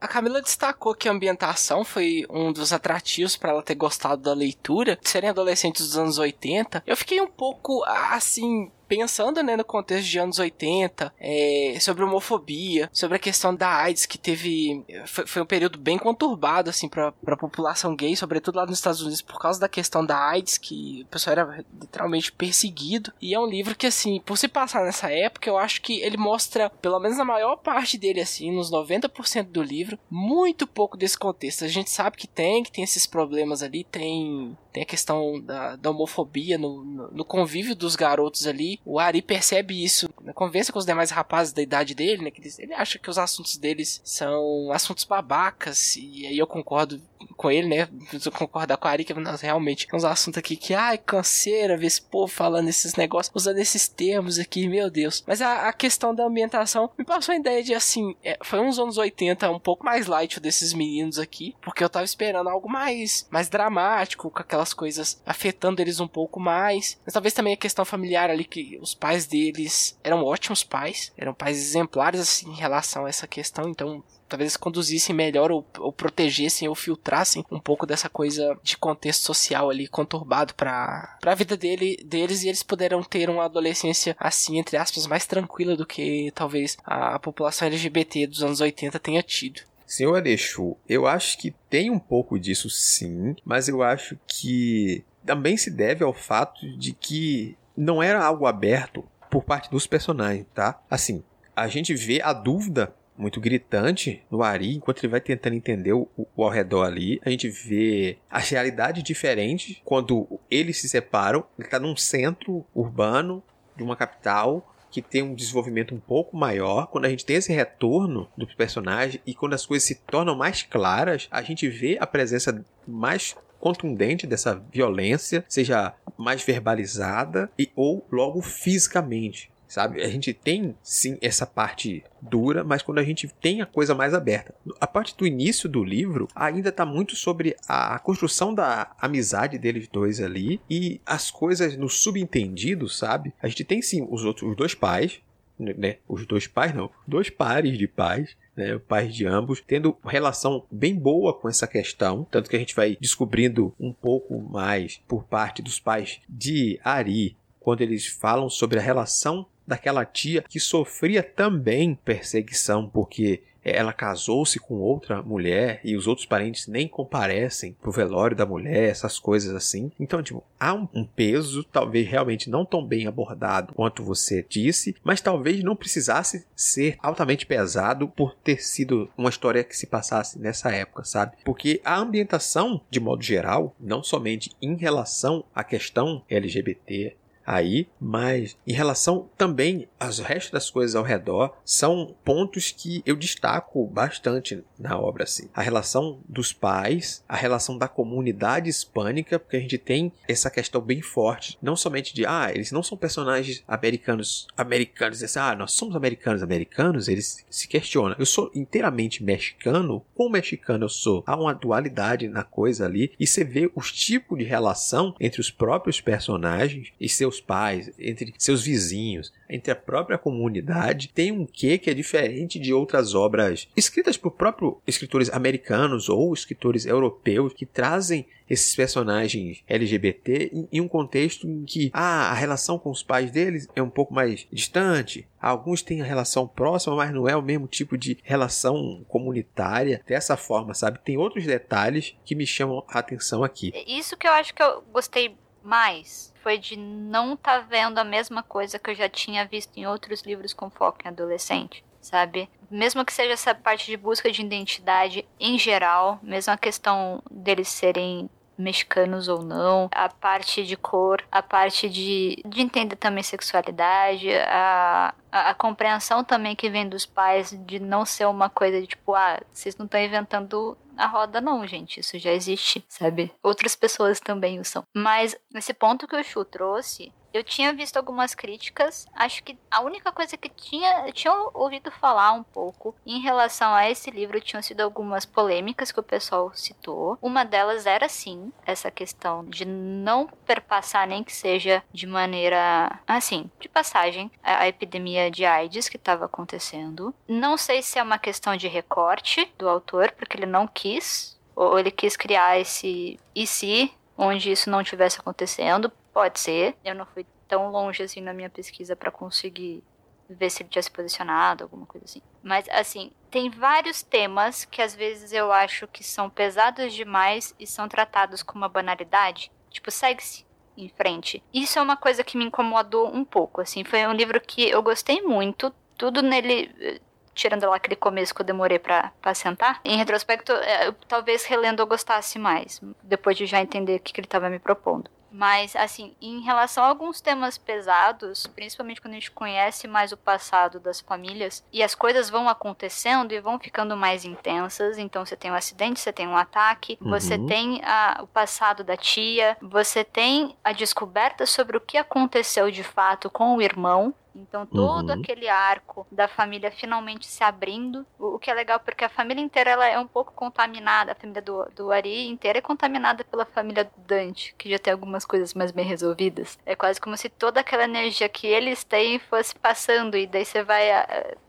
A Camila destacou que a ambientação foi um dos atrativos para ela ter gostado da leitura, serem adolescentes dos anos 80. Eu fiquei um pouco assim pensando né, no contexto de anos 80, é, sobre homofobia, sobre a questão da AIDS, que teve. Foi, foi um período bem conturbado, assim, pra, pra população gay, sobretudo lá nos Estados Unidos, por causa da questão da AIDS, que o pessoal era literalmente perseguido. E é um livro que, assim, por se passar nessa época, eu acho que ele mostra, pelo menos na maior parte dele, assim, nos 90% do livro, muito pouco desse contexto. A gente sabe que tem, que tem esses problemas ali, tem tem a questão da, da homofobia no, no, no, convívio dos garotos ali. O Ari percebe isso na conversa com os demais rapazes da idade dele, né? Que ele acha que os assuntos deles são assuntos babacas. E aí eu concordo com ele, né? Eu concordar com a Ari, que nós realmente uns assuntos aqui que, ai, canseira, ver esse povo falando esses negócios, usando esses termos aqui, meu Deus. Mas a, a questão da ambientação me passou a ideia de assim, é, foi uns anos 80 um pouco mais light desses meninos aqui, porque eu tava esperando algo mais, mais dramático, com aquelas coisas afetando eles um pouco mais. Mas talvez também a questão familiar ali, que os pais deles eram ótimos pais, eram pais exemplares assim em relação a essa questão, então talvez conduzissem melhor ou, ou, protegessem ou filtrassem um pouco dessa coisa de contexto social ali conturbado para a vida dele, deles e eles puderam ter uma adolescência assim, entre aspas, mais tranquila do que talvez a, a população LGBT dos anos 80 tenha tido. Senhor Alexu, eu acho que tem um pouco disso sim, mas eu acho que também se deve ao fato de que não era algo aberto por parte dos personagens, tá? Assim, a gente vê a dúvida muito gritante no Ari, enquanto ele vai tentando entender o, o, ao redor ali. A gente vê as realidades diferentes quando eles se separam. Ele está num centro urbano de uma capital que tem um desenvolvimento um pouco maior. Quando a gente tem esse retorno do personagem e quando as coisas se tornam mais claras, a gente vê a presença mais contundente dessa violência, seja mais verbalizada e ou logo fisicamente sabe? A gente tem sim essa parte dura, mas quando a gente tem a coisa mais aberta. A parte do início do livro ainda está muito sobre a construção da amizade deles dois ali e as coisas no subentendido, sabe? A gente tem sim os outros os dois pais, né? Os dois pais não, dois pares de pais né, pais de ambos, tendo relação bem boa com essa questão, tanto que a gente vai descobrindo um pouco mais por parte dos pais de Ari, quando eles falam sobre a relação daquela tia que sofria também perseguição porque ela casou-se com outra mulher e os outros parentes nem comparecem pro velório da mulher, essas coisas assim. Então, tipo, há um, um, peso, talvez realmente não tão bem abordado quanto você disse, mas talvez não precisasse ser altamente pesado por ter sido uma história que se passasse nessa época, sabe? Porque a ambientação, de modo geral, não somente em relação à questão LGBT, aí, mas em relação também aos restos das coisas ao redor, são pontos que eu destaco bastante na obra assim. A relação dos pais, a relação da comunidade hispânica, porque a gente tem essa questão bem forte, não somente de ah, eles não são personagens americanos, americanos, assim, ah, nós somos americanos, americanos, eles se questionam. Eu sou inteiramente mexicano, como mexicano eu sou? Há uma dualidade na coisa ali e você vê os tipos de relação entre os próprios personagens e seus seus pais, entre seus vizinhos, entre a própria comunidade, tem um quê que é diferente de outras obras escritas por próprios escritores americanos ou escritores europeus que trazem esses personagens LGBT em, um contexto em que ah, a relação com os pais deles é um pouco mais distante. Alguns têm a relação próxima, mas não é o mesmo tipo de relação comunitária dessa forma, sabe? Tem outros detalhes que me chamam a atenção aqui. Isso que eu acho que eu gostei mais foi de não estar tá vendo a mesma coisa que eu já tinha visto em outros livros com foco em adolescente, sabe? Mesmo que seja essa parte de busca de identidade em geral, mesmo a questão deles serem mexicanos ou não, a parte de cor, a parte de, de entender também sexualidade, a, a, a, compreensão também que vem dos pais de não ser uma coisa de tipo, ah, vocês não estão inventando a roda, não, gente. Isso já existe, sabe? Outras pessoas também são. Mas nesse ponto que o Chu trouxe, eu tinha visto algumas críticas. Acho que a única coisa que tinha, eu tinha ouvido falar um pouco em relação a esse livro tinham sido algumas polêmicas que o pessoal citou. Uma delas era sim essa questão de não perpassar nem que seja de maneira assim, de passagem a, a epidemia de AIDS que estava acontecendo. Não sei se é uma questão de recorte do autor, porque ele não quis ou ele quis criar esse e se onde isso não tivesse acontecendo, Pode ser. Eu não fui tão longe assim na minha pesquisa para conseguir ver se ele tinha se posicionado, alguma coisa assim. Mas, assim, tem vários temas que às vezes eu acho que são pesados demais e são tratados com uma banalidade. Tipo, segue-se em frente. Isso é uma coisa que me incomodou um pouco, assim. Foi um livro que eu gostei muito. Tudo nele tirando lá aquele começo que eu demorei pra, pra sentar, em retrospecto, é, eu, talvez relendo eu gostasse mais, depois de já entender o que, que ele estava me propondo. Mas, assim, em relação a alguns temas pesados, principalmente quando a gente conhece mais o passado das famílias, e as coisas vão acontecendo e vão ficando mais intensas. Então, você tem um acidente, você tem um ataque, uhum. você tem a, o passado da tia, você tem a descoberta sobre o que aconteceu de fato com o irmão, então, todo uhum. aquele arco da família finalmente se abrindo, o, o, que é legal porque a família inteira ela é um pouco contaminada, a família do, do Ari inteira é contaminada pela família do Dante, que já tem algumas coisas mais bem resolvidas. É quase como se toda aquela energia que eles têm fosse passando, e daí você vai.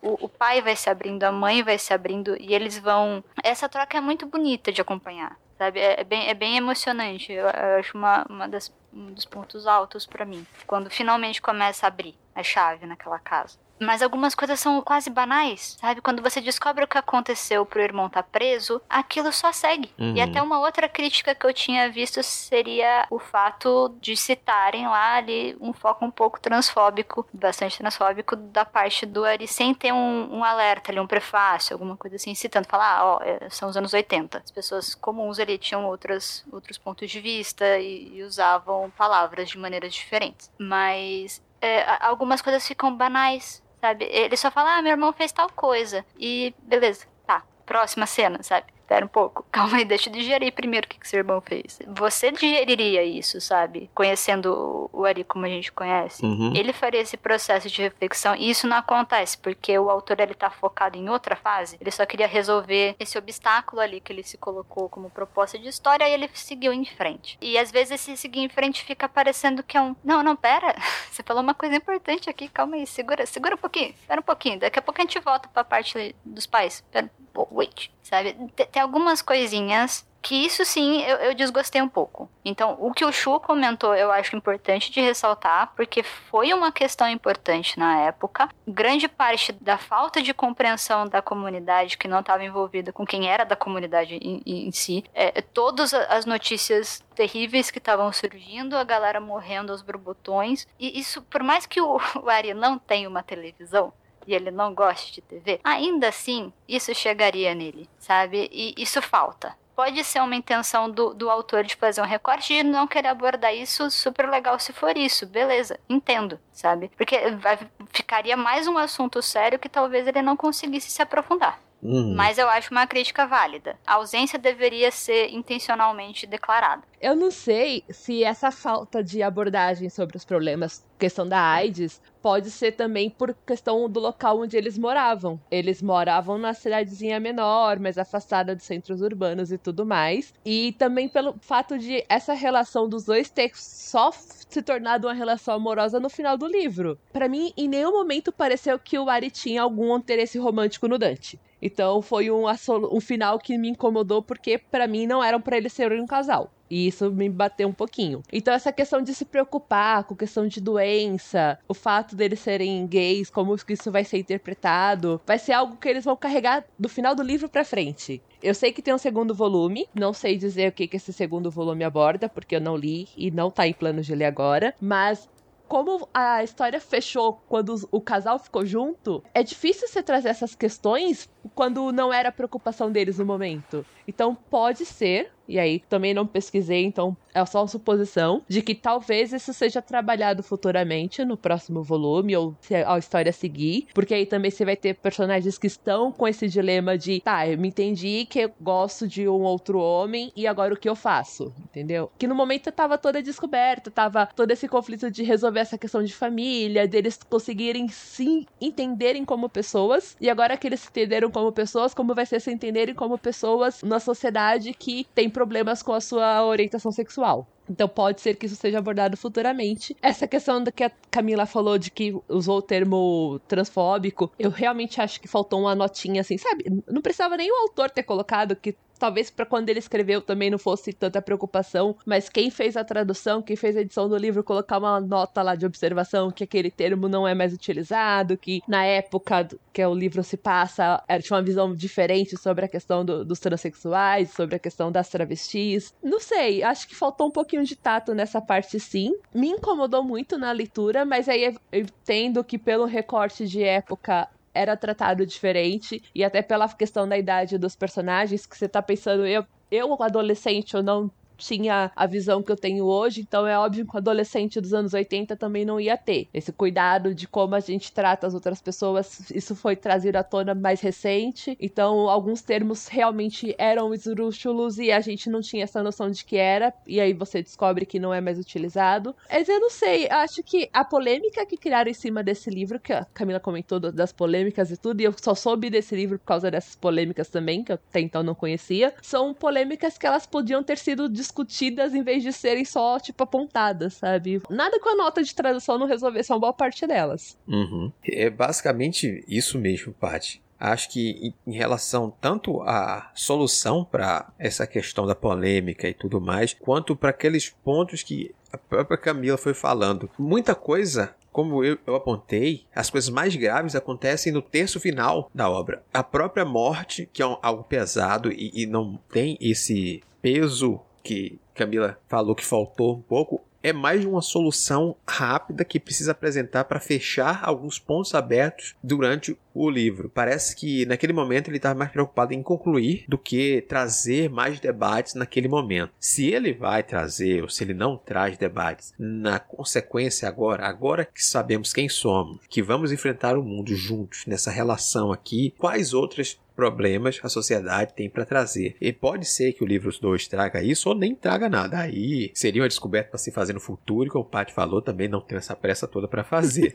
o, o pai vai se abrindo, a mãe vai se abrindo, e eles vão. Essa troca é muito bonita de acompanhar sabe? É, é, bem, é bem emocionante. Eu, eu acho uma, uma das, um dos pontos altos para mim. Quando finalmente começa a abrir a chave naquela casa. Mas algumas coisas são quase banais, sabe? Quando você descobre o que aconteceu pro irmão estar tá preso, aquilo só segue. Uhum. E até uma outra crítica que eu tinha visto seria o fato de citarem lá ali um foco um pouco transfóbico, bastante transfóbico, da parte do Ari, sem ter um, um alerta ali, um prefácio, alguma coisa assim, citando, falar, ah, ó, é, são os anos 80. As pessoas comuns ali tinham outras, outros pontos de vista e, e usavam palavras de maneiras diferentes. Mas é, algumas coisas ficam banais, sabe? Ele só fala, ah, meu irmão fez tal coisa. E beleza, tá. Próxima cena, sabe? Espera um pouco, calma aí, deixa eu digerir primeiro o que, que seu irmão fez. Você digeriria isso, sabe? Conhecendo o Ari como a gente conhece. Uhum. Ele faria esse processo de reflexão e isso não acontece, porque o autor ele tá focado em outra fase. Ele só queria resolver esse obstáculo ali que ele se colocou como proposta de história e ele seguiu em frente. E às vezes esse seguir em frente fica parecendo que é um. Não, não, pera. Você falou uma coisa importante aqui, calma aí, segura, segura um pouquinho, espera um pouquinho. Daqui a pouco a gente volta pra parte dos pais. Pera, wait, sabe? Tem algumas coisinhas que isso sim eu, eu, desgostei um pouco. Então, o que o Chu comentou eu acho importante de ressaltar, porque foi uma questão importante na época. Grande parte da falta de compreensão da comunidade que não estava envolvida com quem era da comunidade em, em si, é, todas as notícias terríveis que estavam surgindo, a galera morrendo aos borbotões. E isso, por mais que o, o Ari não tenha uma televisão, e ele não gosta de TV, ainda assim, isso chegaria nele, sabe? E isso falta. Pode ser uma intenção do, do autor de fazer um recorte e não querer abordar isso, super legal se for isso, beleza, entendo, sabe? Porque vai, ficaria mais um assunto sério que talvez ele não conseguisse se aprofundar. Uhum. Mas eu acho uma crítica válida. A ausência deveria ser intencionalmente declarada. Eu não sei se essa falta de abordagem sobre os problemas, questão da AIDS, pode ser também por questão do local onde eles moravam. Eles moravam na cidadezinha menor, mais afastada dos centros urbanos e tudo mais. E também pelo fato de essa relação dos dois ter só se tornado uma relação amorosa no final do livro. Para mim, em nenhum momento pareceu que o Ari tinha algum interesse romântico no Dante. Então foi um, um final que me incomodou porque para mim não eram para eles serem um casal. E isso me bateu um pouquinho. Então, essa questão de se preocupar com questão de doença, o fato deles serem gays, como isso vai ser interpretado, vai ser algo que eles vão carregar do final do livro pra frente. Eu sei que tem um segundo volume, não sei dizer o que, que esse segundo volume aborda, porque eu não li e não tá em plano de ler agora, mas como a história fechou quando o casal ficou junto, é difícil você trazer essas questões quando não era preocupação deles no momento. Então pode ser e aí também não pesquisei, então é só uma suposição de que talvez isso seja trabalhado futuramente no próximo volume ou se a história seguir, porque aí também você vai ter personagens que estão com esse dilema de, tá, eu me entendi que eu gosto de um outro homem e agora o que eu faço, entendeu? Que no momento tava toda descoberta, tava todo esse conflito de resolver essa questão de família, deles conseguirem se entenderem como pessoas e agora que eles se entenderam como pessoas, como vai ser se entenderem como pessoas na sociedade que tem problemas com a sua orientação sexual. Então pode ser que isso seja abordado futuramente. Essa questão do que a Camila falou de que usou o termo transfóbico, eu realmente acho que faltou uma notinha assim, sabe? Não precisava nem o autor ter colocado que talvez para quando ele escreveu também não fosse tanta preocupação, mas quem fez a tradução, quem fez a edição do livro, colocar uma nota lá de observação que aquele termo não é mais utilizado, que na época que o livro se passa, tinha uma visão diferente sobre a questão do, dos transexuais, sobre a questão das travestis. Não sei, acho que faltou um pouquinho de tato nessa parte sim. Me incomodou muito na leitura, mas aí eu entendo que pelo recorte de época era tratado diferente e até pela questão da idade dos personagens que você tá pensando eu eu adolescente eu não tinha a visão que eu tenho hoje, então é óbvio que o adolescente dos anos 80 também não ia ter. Esse cuidado de como a gente trata as outras pessoas, isso foi trazido à tona mais recente, então alguns termos realmente eram esdrúxulos e a gente não tinha essa noção de que era, e aí você descobre que não é mais utilizado. Mas eu não sei, acho que a polêmica que criaram em cima desse livro, que a Camila comentou das polêmicas e tudo, e eu só soube desse livro por causa dessas polêmicas também, que eu até então não conhecia, são polêmicas que elas podiam ter sido discutidas em vez de serem só, tipo, apontadas, sabe? Nada com a nota de tradução não resolvesse uma boa parte delas. Uhum. É basicamente isso mesmo, Paty. Acho que em relação tanto à solução para essa questão da polêmica e tudo mais, quanto para aqueles pontos que a própria Camila foi falando. Muita coisa como eu, eu, apontei, as coisas mais graves acontecem no terço final da obra. A própria morte, que é um, algo pesado e, e, não tem esse peso que Camila falou que faltou um pouco, é mais uma solução rápida que precisa apresentar para fechar alguns pontos abertos durante o livro. Parece que naquele momento ele estava mais preocupado em concluir do que trazer mais debates naquele momento. Se ele vai trazer ou se ele não traz debates na consequência agora, agora que sabemos quem somos, que vamos enfrentar o mundo juntos nessa relação aqui, quais outras problemas a sociedade tem para trazer. E pode ser que o livro 2 traga isso ou nem traga nada. Aí seria uma descoberta para se fazer no futuro, e como o Paty falou, também não tem essa pressa toda para fazer.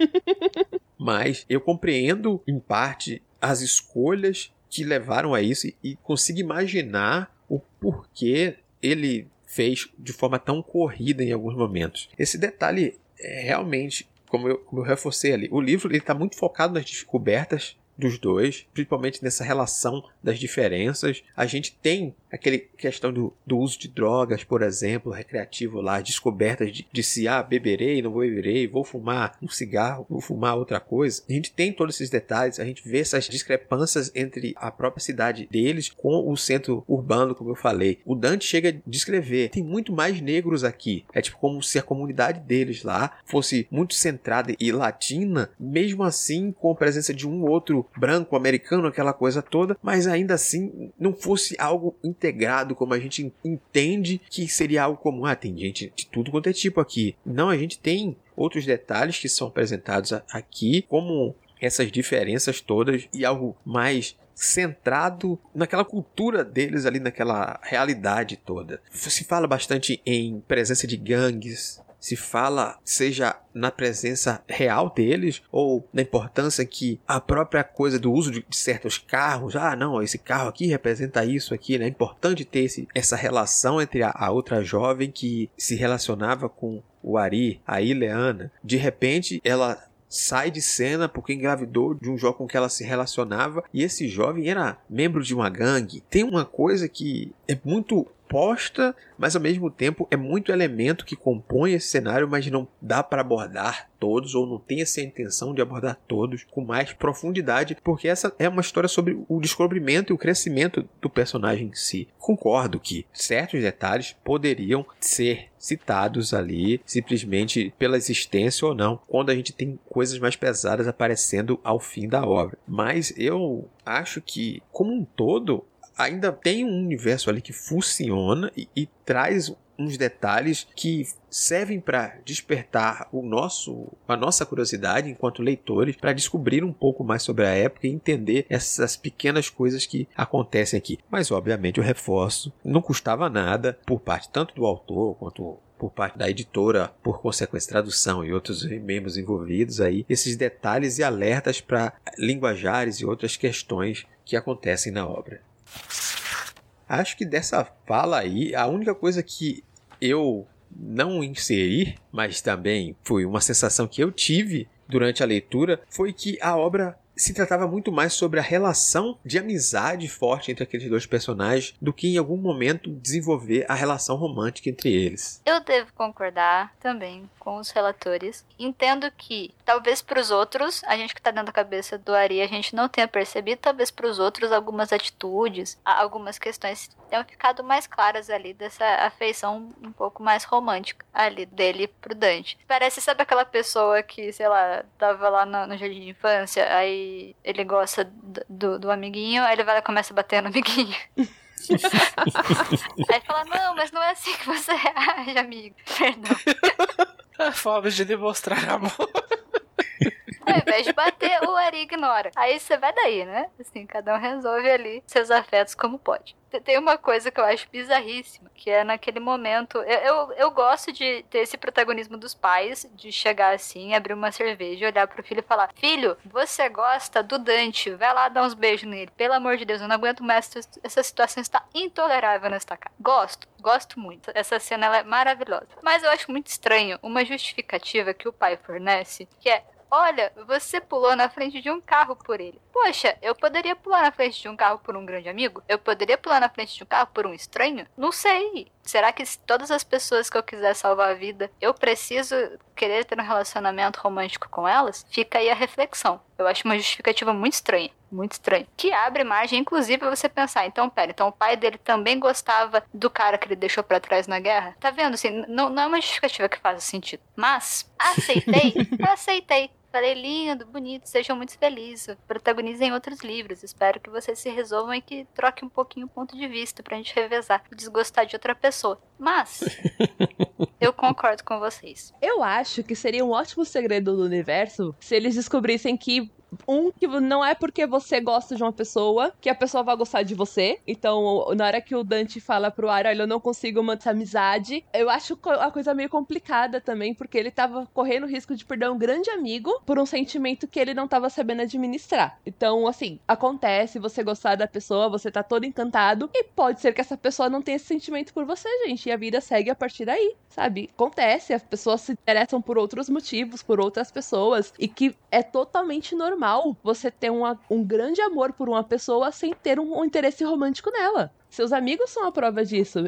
Mas eu compreendo, em parte, as escolhas que levaram a isso e consigo imaginar o porquê ele fez de forma tão corrida em alguns momentos. Esse detalhe é realmente, como eu, como eu reforcei ali, o livro está muito focado nas descobertas dos dois, principalmente nessa relação das diferenças. A gente tem aquele questão do, do uso de drogas, por exemplo, recreativo lá, descobertas de, de se, ah, beberei, não vou beberei, vou fumar um cigarro, vou fumar outra coisa. A gente tem todos esses detalhes, a gente vê essas discrepâncias entre a própria cidade deles com o centro urbano, como eu falei. O Dante chega a descrever, tem muito mais negros aqui. É tipo como se a comunidade deles lá fosse muito centrada e latina, mesmo assim com a presença de um outro branco, americano, aquela coisa toda, mas ainda assim não fosse algo integrado como a gente entende que seria algo comum. Ah, tem gente de tudo quanto é tipo aqui. Não, a gente tem outros detalhes que são apresentados aqui, como essas diferenças todas e algo mais centrado naquela cultura deles ali, naquela realidade toda. Se fala bastante em presença de gangues, se fala, seja na presença real deles ou na importância que a própria coisa do uso de, certos carros, ah, não, esse carro aqui representa isso aqui, né? É importante ter esse, essa relação entre a, a outra jovem que se relacionava com o Ari, a Ileana. De repente, ela sai de cena porque engravidou de um jovem com que ela se relacionava e esse jovem era membro de uma gangue. Tem uma coisa que é muito proposta, mas ao mesmo tempo é muito elemento que compõe esse cenário, mas não dá para abordar todos ou não tem essa intenção de abordar todos com mais profundidade, porque essa é uma história sobre o descobrimento e o crescimento do personagem em si. Concordo que certos detalhes poderiam ser citados ali simplesmente pela existência ou não, quando a gente tem coisas mais pesadas aparecendo ao fim da obra. Mas eu acho que, como um todo, ainda tem um universo ali que funciona e, e traz uns detalhes que servem para despertar o nosso a nossa curiosidade enquanto leitores para descobrir um pouco mais sobre a época e entender essas pequenas coisas que acontecem aqui. Mas obviamente eu reforço, não custava nada por parte tanto do autor quanto por parte da editora, por consequência tradução e outros membros envolvidos aí, esses detalhes e alertas para linguajares e outras questões que acontecem na obra. Acho que dessa fala aí, a única coisa que eu não inseri, mas também foi uma sensação que eu tive durante a leitura, foi que a obra se tratava muito mais sobre a relação de amizade forte entre aqueles dois personagens do que em algum momento desenvolver a relação romântica entre eles. Eu devo concordar também com os relatores. Entendo que talvez para os outros, a gente que está dentro da cabeça do Ari, a gente não tenha percebido, talvez para os outros algumas atitudes, algumas questões tenham ficado mais claras ali dessa afeição um pouco mais romântica ali dele pro Dante. Parece, sabe aquela pessoa que, sei lá, tava lá no, no jardim de infância, aí ele gosta do, do amiguinho, aí ele vai lá e começa a bater no amiguinho. aí fala, não, mas não é assim que você reage, amigo. Perdão. É forma de demonstrar amor. Ao invés de bater, o Ari ignora. Aí você vai daí, né? Assim, cada um resolve ali seus afetos como pode. Tem uma coisa que eu acho bizarríssima, que é naquele momento. Eu, eu, eu, gosto de ter esse protagonismo dos pais, de chegar assim, abrir uma cerveja, olhar pro filho e falar: Filho, você gosta do Dante, vai lá dar uns beijos nele. Pelo amor de Deus, eu não aguento mais. Essa situação está intolerável nesta casa. Gosto, gosto muito. Essa cena é maravilhosa. Mas eu acho muito estranho uma justificativa que o pai fornece, que é Olha, você pulou na frente de um carro por ele. Poxa, eu poderia pular na frente de um carro por um grande amigo? Eu poderia pular na frente de um carro por um estranho? Não sei. Será que todas as pessoas que eu quiser salvar a vida, eu preciso querer ter um relacionamento romântico com elas? Fica aí a reflexão. Eu acho uma justificativa muito estranha. Muito estranha. Que abre margem, inclusive, você pensar, então, pera, então o pai dele também gostava do cara que ele deixou para trás na guerra? Tá vendo? Assim, não, não é uma justificativa que faz sentido. Mas, aceitei? aceitei. Falei lindo, bonito, sejam muito felizes. Protagonizem outros livros. Espero que vocês se resolvam e que troquem um pouquinho o ponto de vista pra gente revezar e desgostar de outra pessoa. Mas, eu concordo com vocês. Eu acho que seria um ótimo segredo do universo se eles descobrissem que um, que não é porque você gosta de uma pessoa que a pessoa vai gostar de você. Então, na hora que o Dante fala pro Ari, olha, eu não consigo manter amizade, eu acho a coisa meio complicada também, porque ele tava correndo o risco de perder um grande amigo por um sentimento que ele não tava sabendo administrar. Então, assim, acontece você gostar da pessoa, você tá todo encantado, e pode ser que essa pessoa não tenha esse sentimento por você, gente, e a vida segue a partir daí, sabe? Acontece, as pessoas se interessam por outros motivos, por outras pessoas, e que é totalmente normal normal você ter uma, um grande amor por uma pessoa sem ter um, um interesse romântico nela. Seus amigos são a prova disso.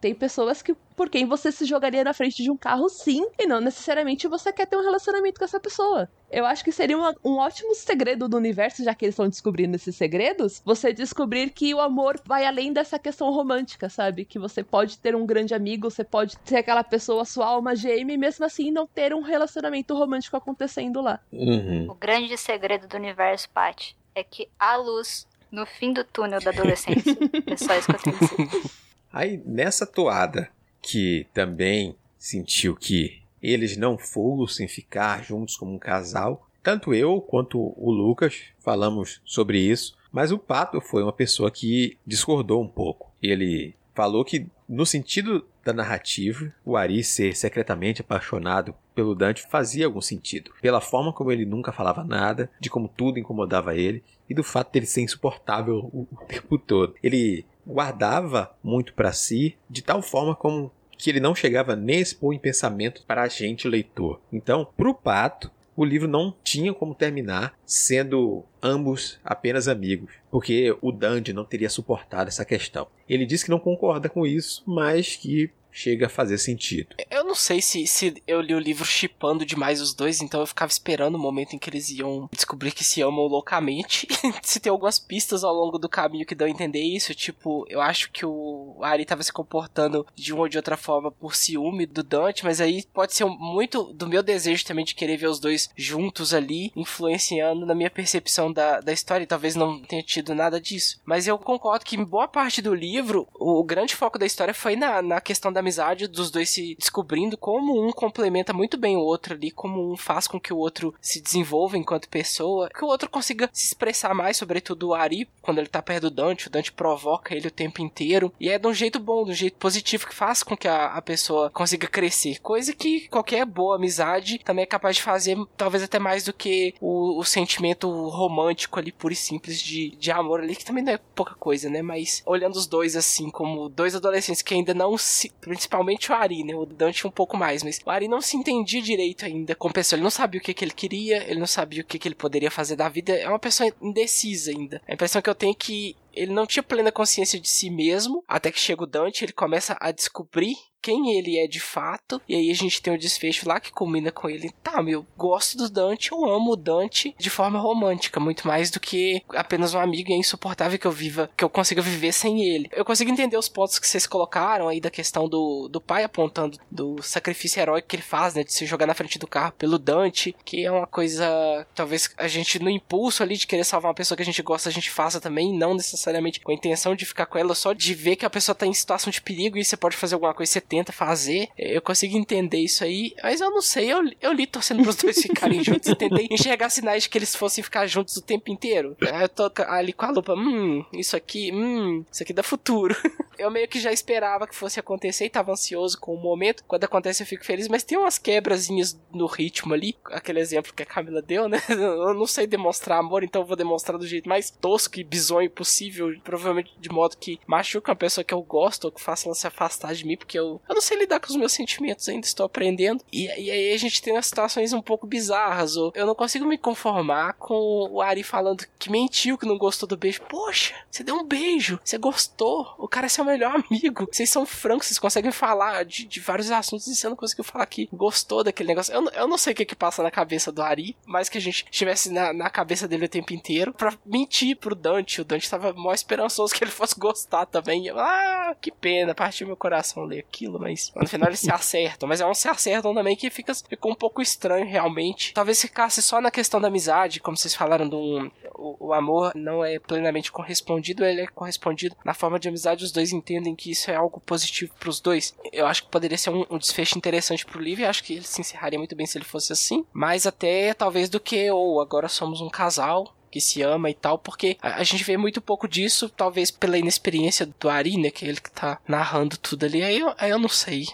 Tem pessoas que por quem você se jogaria na frente de um carro, sim, e não necessariamente você quer ter um relacionamento com essa pessoa. Eu acho que seria uma, um ótimo segredo do universo, já que eles estão descobrindo esses segredos, você descobrir que o amor vai além dessa questão romântica, sabe? Que você pode ter um grande amigo, você pode ter aquela pessoa, sua alma gêmea, e mesmo assim não ter um relacionamento romântico acontecendo lá. Uhum. O grande segredo do universo, Paty, é que há luz no fim do túnel da adolescência. é só isso que eu tenho. Aí, nessa toada que também sentiu que eles não fossem ficar juntos como um casal. Tanto eu quanto o Lucas falamos sobre isso, mas o Pato foi uma pessoa que discordou um pouco. Ele falou que, no sentido da narrativa, o Ari ser secretamente apaixonado pelo Dante fazia algum sentido. Pela forma como ele nunca falava nada, de como tudo incomodava ele, e do fato dele ser insuportável o tempo todo. Ele guardava muito para si, de tal forma como que ele não chegava nem a expor em pensamento para a gente leitor. Então, para o Pato, o livro não tinha como terminar sendo ambos apenas amigos, porque o Dante não teria suportado essa questão. Ele diz que não concorda com isso, mas que chega a fazer sentido. Eu não sei se, se eu li o livro chipando demais os dois, então eu ficava esperando o momento em que eles iam descobrir que se amam loucamente. se tem algumas pistas ao longo do caminho que dão a entender isso, tipo, eu acho que o Ari tava se comportando de uma ou de outra forma por ciúme do Dante, mas aí pode ser muito do meu desejo também de querer ver os dois juntos ali, influenciando na minha percepção da, da história, e talvez não tenha tido nada disso. Mas eu concordo que em boa parte do livro, o grande foco da história foi na, na questão da amizade dos dois se descobrindo como um complementa muito bem o outro ali, como um faz com que o outro se desenvolva enquanto pessoa, que o outro consiga se expressar mais, sobretudo o Ari, quando ele tá perto do Dante, o Dante provoca ele o tempo inteiro, e é de um jeito bom, de um jeito positivo, que faz com que a, a pessoa consiga crescer, coisa que qualquer boa amizade também é capaz de fazer, talvez até mais do que o, o sentimento romântico ali, puro e simples de, de amor ali, que também não é pouca coisa, né, mas olhando os dois assim, como dois adolescentes que ainda não se principalmente o Ari, né? O Dante um pouco mais, mas o Ari não se entendia direito ainda com a pessoa. Ele não sabia o que, que ele queria, ele não sabia o que, que ele poderia fazer da vida. É uma pessoa indecisa ainda. A impressão que eu tenho é que ele não tinha plena consciência de si mesmo, até que chega o Dante, ele começa a descobrir quem ele é de fato. E aí a gente tem o desfecho lá que combina com ele. Tá, meu, gosto do Dante, eu amo o Dante de forma romântica, muito mais do que apenas um amigo e é insuportável que eu viva, que eu consiga viver sem ele. Eu consigo entender os pontos que vocês colocaram aí da questão do, do pai apontando do sacrifício heróico que ele faz, né, de se jogar na frente do carro pelo Dante, que é uma coisa, talvez a gente no impulso ali de querer salvar uma pessoa que a gente gosta, a gente faça também, não necessariamente com a intenção de ficar com ela, só de ver que a pessoa tá em situação de perigo e você pode fazer alguma coisa, você tenta fazer. Eu consigo entender isso aí, mas eu não sei. Eu, eu li torcendo pros dois ficarem juntos e tentei enxergar sinais de que eles fossem ficar juntos o tempo inteiro. Aí eu tô ali com a lupa, hum, isso aqui, hum, isso aqui dá futuro. eu meio que já esperava que fosse acontecer e tava ansioso com o momento. Quando acontece eu fico feliz, mas tem umas quebrazinhas no ritmo ali. Aquele exemplo que a Camila deu, né? Eu não sei demonstrar amor, então eu vou demonstrar do jeito mais tosco e bizonho possível. Provavelmente de modo que machuca uma pessoa que eu gosto ou que faça ela se afastar de mim, porque eu, eu não sei lidar com os meus sentimentos ainda, estou aprendendo. E, e aí a gente tem umas situações um pouco bizarras. Ou eu não consigo me conformar com o Ari falando que mentiu, que não gostou do beijo. Poxa, você deu um beijo, você gostou, o cara é seu melhor amigo. Vocês são francos, vocês conseguem falar de, de vários assuntos e você não conseguiu falar que gostou daquele negócio. Eu, eu não sei o que que passa na cabeça do Ari, mas que a gente estivesse na, na cabeça dele o tempo inteiro pra mentir pro Dante. O Dante tava mó esperançoso que ele fosse gostar também. Eu, ah, que pena, partiu meu coração ler aquilo, mas no final eles se acertam. Mas é um se acertam também que fica, ficou um pouco estranho realmente. Talvez ficasse só na questão da amizade, como vocês falaram do. O, o amor não é plenamente correspondido, ele é correspondido na forma de amizade. Os dois entendem que isso é algo positivo para os dois. Eu acho que poderia ser um, um desfecho interessante pro livro. Eu acho que ele se encerraria muito bem se ele fosse assim. Mais até talvez do que, ou agora somos um casal que se ama e tal, porque a, a, gente vê muito pouco disso, talvez pela inexperiência do Ari, né, que é ele que tá narrando tudo ali. Aí eu, aí eu não sei.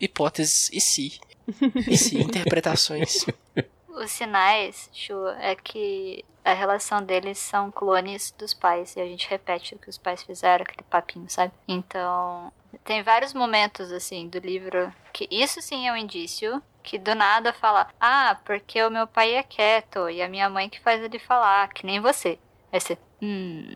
Hipóteses e se. E se, interpretações. Os sinais, Chu, é que a relação deles são clones dos pais. E a gente repete o que os pais fizeram, aquele papinho, sabe? Então, tem vários momentos, assim, do livro que isso sim é um indício que do nada fala: Ah, porque o meu pai é quieto e a minha mãe que faz ele falar, que nem você. Aí você, hum,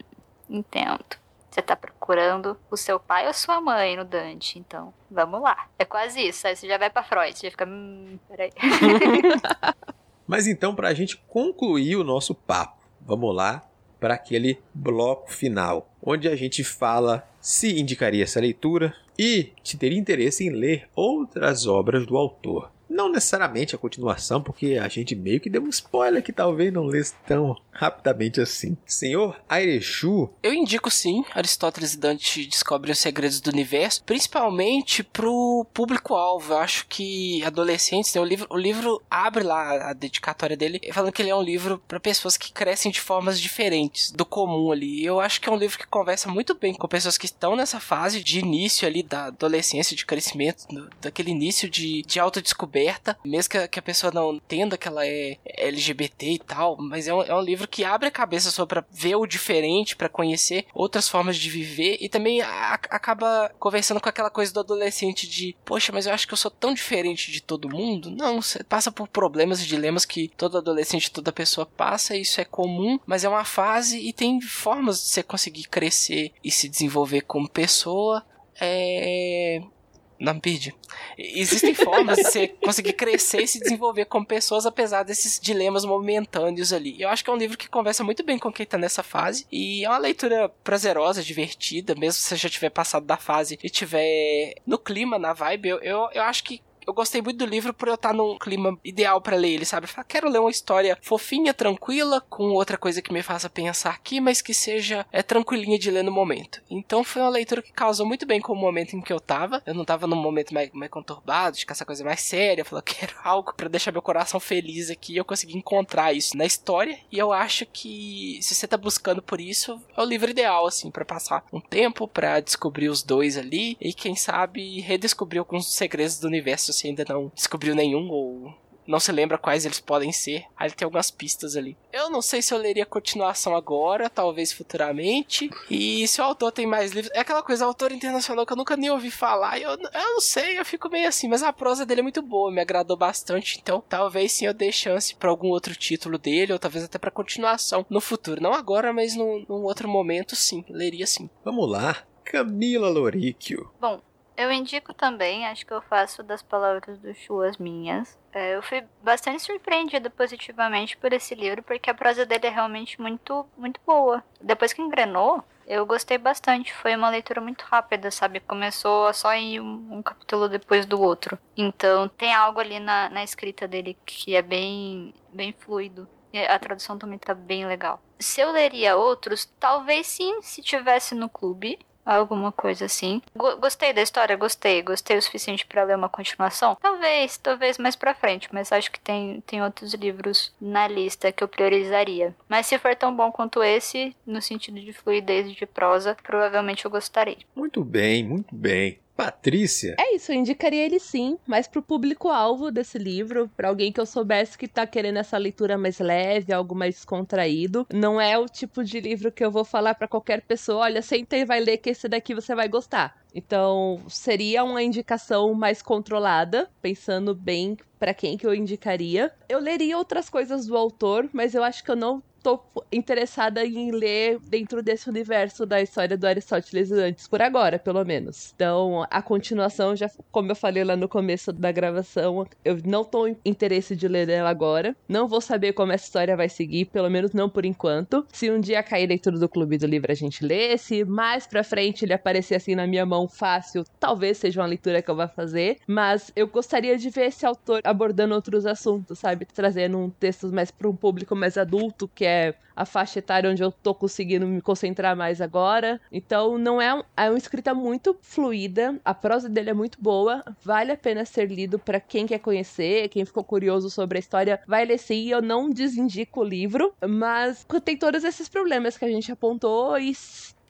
entendo. Você tá procurando o seu pai ou sua mãe no Dante, então vamos lá. É quase isso. Aí você já vai pra Freud, você já fica, hum, peraí. Mas então, pra gente concluir o nosso papo, vamos lá para aquele bloco final, onde a gente fala se indicaria essa leitura e se teria interesse em ler outras obras do autor. Não necessariamente a continuação, porque a gente meio que deu um spoiler que talvez não lesse tão rapidamente assim. Senhor Airechu. Eu indico sim, Aristóteles e Dante descobrem os segredos do universo, principalmente pro público-alvo. Eu acho que adolescentes, né, o, livro, o livro abre lá a dedicatória dele, falando que ele é um livro para pessoas que crescem de formas diferentes do comum ali. Eu acho que é um livro que conversa muito bem com pessoas que estão nessa fase de início ali da adolescência, de crescimento, daquele início de, de autodescoberta aberta, mesmo que a, pessoa não entenda que ela é LGBT e tal, mas é um, é um livro que abre a cabeça só para ver o diferente, para conhecer outras formas de viver e também a, acaba conversando com aquela coisa do adolescente de, poxa, mas eu acho que eu sou tão diferente de todo mundo. Não, você passa por problemas e dilemas que todo adolescente, toda pessoa passa, isso é comum, mas é uma fase e tem formas de você conseguir crescer e se desenvolver como pessoa. É, não me perdi. Existem formas de você conseguir crescer e se desenvolver como pessoas, apesar desses dilemas momentâneos ali. Eu acho que é um livro que conversa muito bem com quem tá nessa fase. E é uma leitura prazerosa, divertida, mesmo se você já tiver passado da fase e tiver no clima, na vibe. Eu, eu, eu acho que eu gostei muito do livro por eu estar num clima ideal para ler ele, sabe? Eu quero ler uma história fofinha, tranquila, com outra coisa que me faça pensar aqui, mas que seja é tranquilinha de ler no momento. Então foi uma leitura que causou muito bem com o momento em que eu tava. Eu não tava num momento mais, mais conturbado, de essa coisa mais séria. Eu falei, eu quero algo para deixar meu coração feliz aqui. Eu consegui encontrar isso na história e eu acho que se você tá buscando por isso, é o livro ideal assim para passar um tempo para descobrir os dois ali e quem sabe redescobrir alguns segredos do universo se ainda não descobriu nenhum ou não se lembra quais eles podem ser. Aí tem algumas pistas ali. Eu não sei se eu leria a continuação agora, talvez futuramente. E se o autor tem mais livros. É aquela coisa, autor internacional que eu nunca nem ouvi falar. Eu, eu não sei, eu fico meio assim. Mas a prosa dele é muito boa, me agradou bastante. Então talvez sim eu dê chance para algum outro título dele, ou talvez até para continuação no futuro. Não agora, mas num, num outro momento sim, leria sim. Vamos lá. Camila Loríquio. Bom, eu indico também, acho que eu faço das palavras do Chu as minhas. É, eu fui bastante surpreendida positivamente por esse livro, porque a prosa dele é realmente muito, muito boa. Depois que engrenou, eu gostei bastante. Foi uma leitura muito rápida, sabe? Começou só em um, um capítulo depois do outro. Então tem algo ali na, na escrita dele que é bem, bem fluido. A tradução também tá bem legal. Se eu leria outros, talvez sim, se tivesse no clube alguma coisa assim. Gostei da história, gostei, gostei o suficiente para ler uma continuação. Talvez, talvez mais para frente, mas acho que tem tem outros livros na lista que eu priorizaria. Mas se for tão bom quanto esse, no sentido de fluidez e de prosa, provavelmente eu gostarei. Muito bem, muito bem. Patrícia. É isso, eu indicaria ele sim, mas pro público-alvo desse livro, para alguém que eu soubesse que tá querendo essa leitura mais leve, algo mais descontraído. Não é o tipo de livro que eu vou falar para qualquer pessoa, olha, senta e vai ler que esse daqui você vai gostar. Então, seria uma indicação mais controlada, pensando bem para quem que eu indicaria. Eu leria outras coisas do autor, mas eu acho que eu não tô interessada em ler dentro desse universo da história do Aristóteles antes, por agora, pelo menos. Então, a continuação, já como eu falei lá no começo da gravação, eu não tô em interesse de ler ela agora. Não vou saber como essa história vai seguir, pelo menos não por enquanto. Se um dia cair leitura do Clube do Livro, a gente lê. Se mais pra frente ele aparecer assim na minha mão fácil, talvez seja uma leitura que eu vá fazer. Mas eu gostaria de ver esse autor abordando outros assuntos, sabe? Trazendo um texto mais para um público mais adulto, que é a faixa etária onde eu tô conseguindo me concentrar mais agora. Então, não é, um, é uma escrita muito fluida, a prosa dele é muito boa, vale a pena ser lido para quem quer conhecer, quem ficou curioso sobre a história, vai ler sim. Eu não desindico o livro, mas tem todos esses problemas que a gente apontou e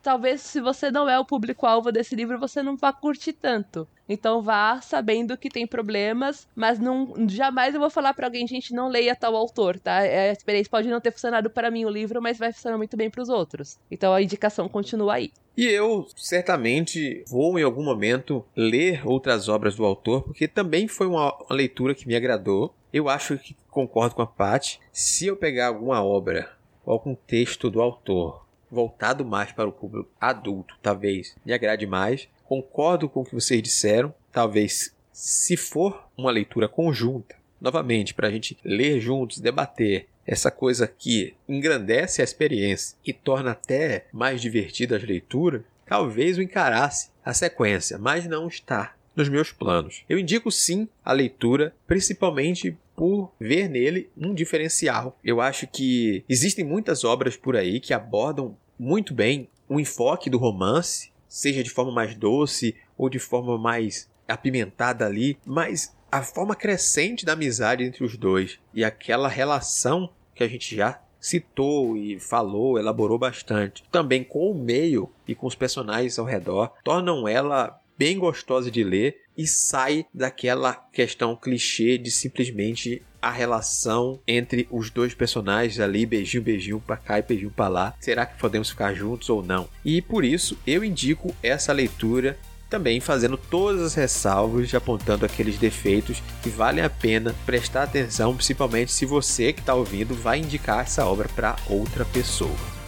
talvez se você não é o público-alvo desse livro, você não vá curtir tanto. Então vá sabendo que tem problemas, mas não jamais eu vou falar para alguém, gente, não leia tal autor, tá? É, a experiência pode não ter funcionado para mim o livro, mas vai funcionar muito bem para os outros. Então a indicação continua aí. E eu certamente vou em algum momento ler outras obras do autor, porque também foi uma, uma leitura que me agradou. Eu acho que concordo com a Paty. Se eu pegar alguma obra algum texto do autor voltado mais para o público adulto, talvez me agrade mais. Concordo com o que vocês disseram, talvez se for uma leitura conjunta, novamente, para a gente ler juntos, debater, essa coisa que engrandece a experiência e torna até mais divertida as leituras, talvez o encarasse a sequência, mas não está nos meus planos. Eu indico sim a leitura, principalmente por ver nele um diferencial. Eu acho que existem muitas obras por aí que abordam muito bem o enfoque do romance, seja de forma mais doce ou de forma mais apimentada ali, mas a forma crescente da amizade entre os dois e aquela relação que a gente já citou e falou, elaborou bastante, também com o meio e com os personagens ao redor, tornam ela bem gostosa de ler e sai daquela questão clichê de simplesmente a relação entre os dois personagens ali, beijinho, beijinho pra cá e beijinho pra lá. Será que podemos ficar juntos ou não? E por isso eu indico essa leitura também fazendo todas as ressalvas, apontando aqueles defeitos que valem a pena prestar atenção, principalmente se você que está ouvindo vai indicar essa obra para outra pessoa.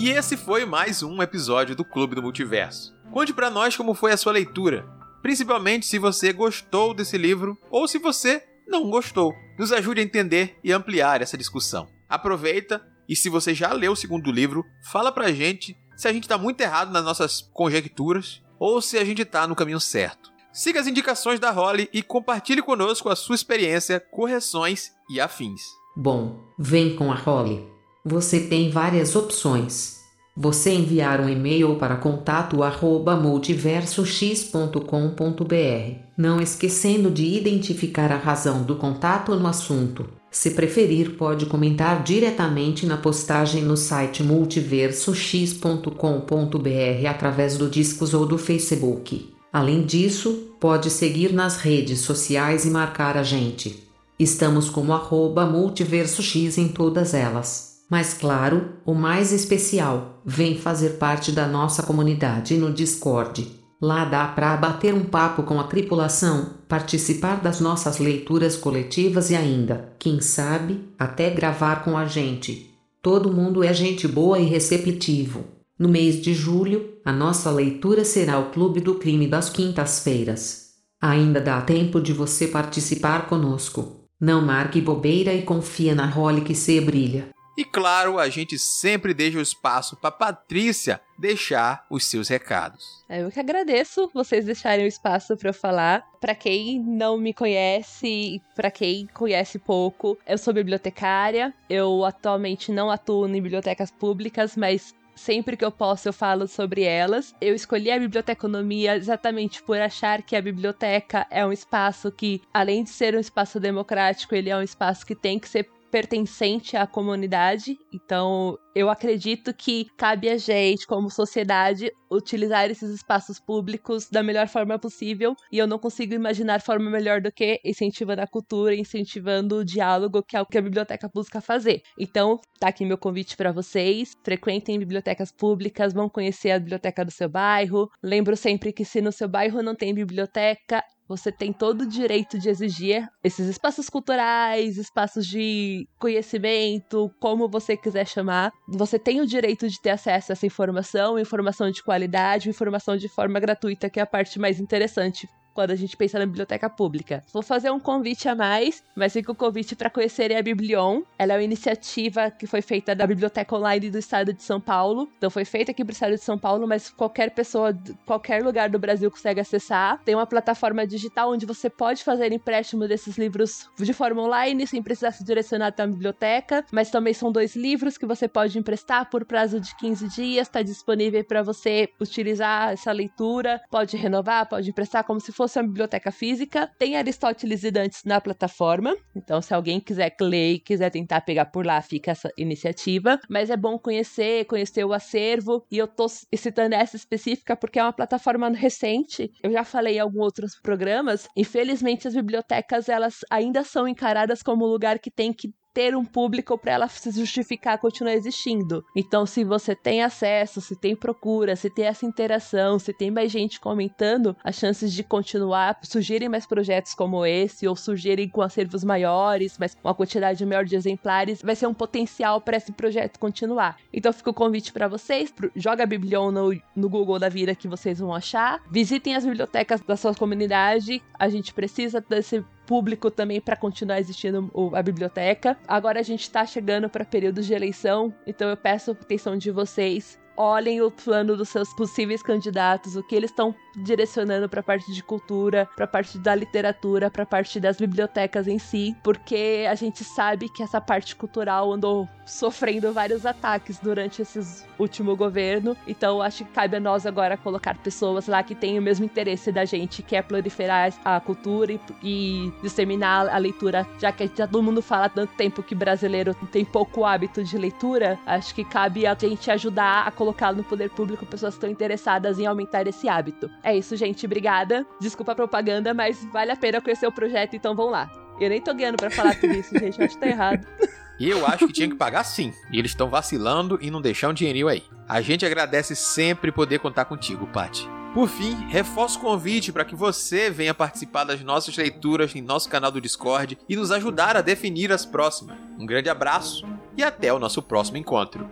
E esse foi mais um episódio do Clube do Multiverso. Conte para nós como foi a sua leitura, principalmente se você gostou desse livro ou se você não gostou. Nos ajude a entender e ampliar essa discussão. Aproveita e se você já leu o segundo livro, fala pra gente se a gente tá muito errado nas nossas conjecturas ou se a gente tá no caminho certo. Siga as indicações da Holly e compartilhe conosco a sua experiência, correções e afins. Bom, vem com a Holly. Você tem várias opções. Você enviar um e-mail para contato@multiversox.com.br, não esquecendo de identificar a razão do contato no assunto. Se preferir, pode comentar diretamente na postagem no site multiversox.com.br através do Discos ou do Facebook. Além disso, pode seguir nas redes sociais e marcar a gente. Estamos como arroba multiversox em todas elas. Mas claro, o mais especial, vem fazer parte da nossa comunidade no Discord. Lá dá para bater um papo com a tripulação, participar das nossas leituras coletivas e ainda, quem sabe, até gravar com a gente. Todo mundo é gente boa e receptivo. No mês de julho, a nossa leitura será o Clube do Crime das quintas-feiras. Ainda dá tempo de você participar conosco. Não marque bobeira e confia na role que se brilha. E claro, a gente sempre deixa o espaço para Patrícia deixar os seus recados. É, eu que agradeço vocês deixarem o espaço para eu falar. Para quem não me conhece, para quem conhece pouco, eu sou bibliotecária. Eu atualmente não atuo em bibliotecas públicas, mas sempre que eu posso eu falo sobre elas. Eu escolhi a biblioteconomia exatamente por achar que a biblioteca é um espaço que, além de ser um espaço democrático, ele é um espaço que tem que ser pertencente à comunidade. Então, eu acredito que cabe a gente, como sociedade, utilizar esses espaços públicos da melhor forma possível. E eu não consigo imaginar forma melhor do que incentivando a cultura, incentivando o diálogo, que é o que a biblioteca busca fazer. Então, tá aqui meu convite para vocês. Frequentem bibliotecas públicas, vão conhecer a biblioteca do seu bairro. Lembro sempre que se no seu bairro não tem biblioteca, você tem todo o direito de exigir esses espaços culturais, espaços de conhecimento, como você quiser chamar. Você tem o direito de ter acesso a essa informação, informação de qualidade, informação de forma gratuita, que é a parte mais interessante quando a gente pensa na biblioteca pública. Vou fazer um convite a mais, mas fica o convite para conhecerem a Biblion. Ela é uma iniciativa que foi feita da Biblioteca Online do Estado de São Paulo. Então foi feita aqui para o Estado de São Paulo, mas qualquer pessoa, qualquer lugar do Brasil consegue acessar. Tem uma plataforma digital onde você pode fazer empréstimo desses livros de forma online, sem precisar se direcionar até uma biblioteca. Mas também são dois livros que você pode emprestar por prazo de 15 dias. Está disponível para você utilizar essa leitura. Pode renovar, pode emprestar como se fosse uma biblioteca física. Tem Aristóteles e Dantes na plataforma. Então, se alguém quiser ler e quiser tentar pegar por lá, fica essa iniciativa. Mas é bom conhecer, conhecer o acervo. E eu tô citando essa específica porque é uma plataforma recente. Eu já falei em alguns outros programas. Infelizmente, as bibliotecas elas ainda são encaradas como lugar que tem que ter um público para ela se justificar continuar existindo. Então, se você tem acesso, se tem procura, se tem essa interação, se tem mais gente comentando, as chances de continuar, surgirem mais projetos como esse, ou surgirem com acervos maiores, mas com uma quantidade maior de exemplares, vai ser um potencial para esse projeto continuar. Então, fica o convite para vocês: joga a Biblion no, no Google da vida que vocês vão achar, visitem as bibliotecas da sua comunidade, a gente precisa desse público também para continuar existindo a biblioteca. Agora a gente está chegando para períodos de eleição, então eu peço a atenção de vocês olhem o plano dos seus possíveis candidatos, o que eles estão direcionando para a parte de cultura, para a parte da literatura, para a parte das bibliotecas em si, porque a gente sabe que essa parte cultural andou sofrendo vários ataques durante esses último governo. Então acho que cabe a nós agora colocar pessoas lá que têm o mesmo interesse da gente, que é proliferar a cultura e, e disseminar a leitura, já que todo mundo fala há tanto tempo que brasileiro tem pouco hábito de leitura, acho que cabe a gente ajudar a colocar no poder público pessoas que estão interessadas em aumentar esse hábito. É isso, gente. Obrigada. Desculpa a propaganda, mas vale a pena conhecer o projeto, então vão lá. Eu nem tô ganhando pra falar tudo isso, gente. Eu acho que tá errado. E eu acho que tinha que pagar sim. E eles estão vacilando e não deixar um dinheirinho aí. A gente agradece sempre poder contar contigo, Pati. Por fim, reforço o convite para que você venha participar das nossas leituras em nosso canal do Discord e nos ajudar a definir as próximas. Um grande abraço e até o nosso próximo encontro.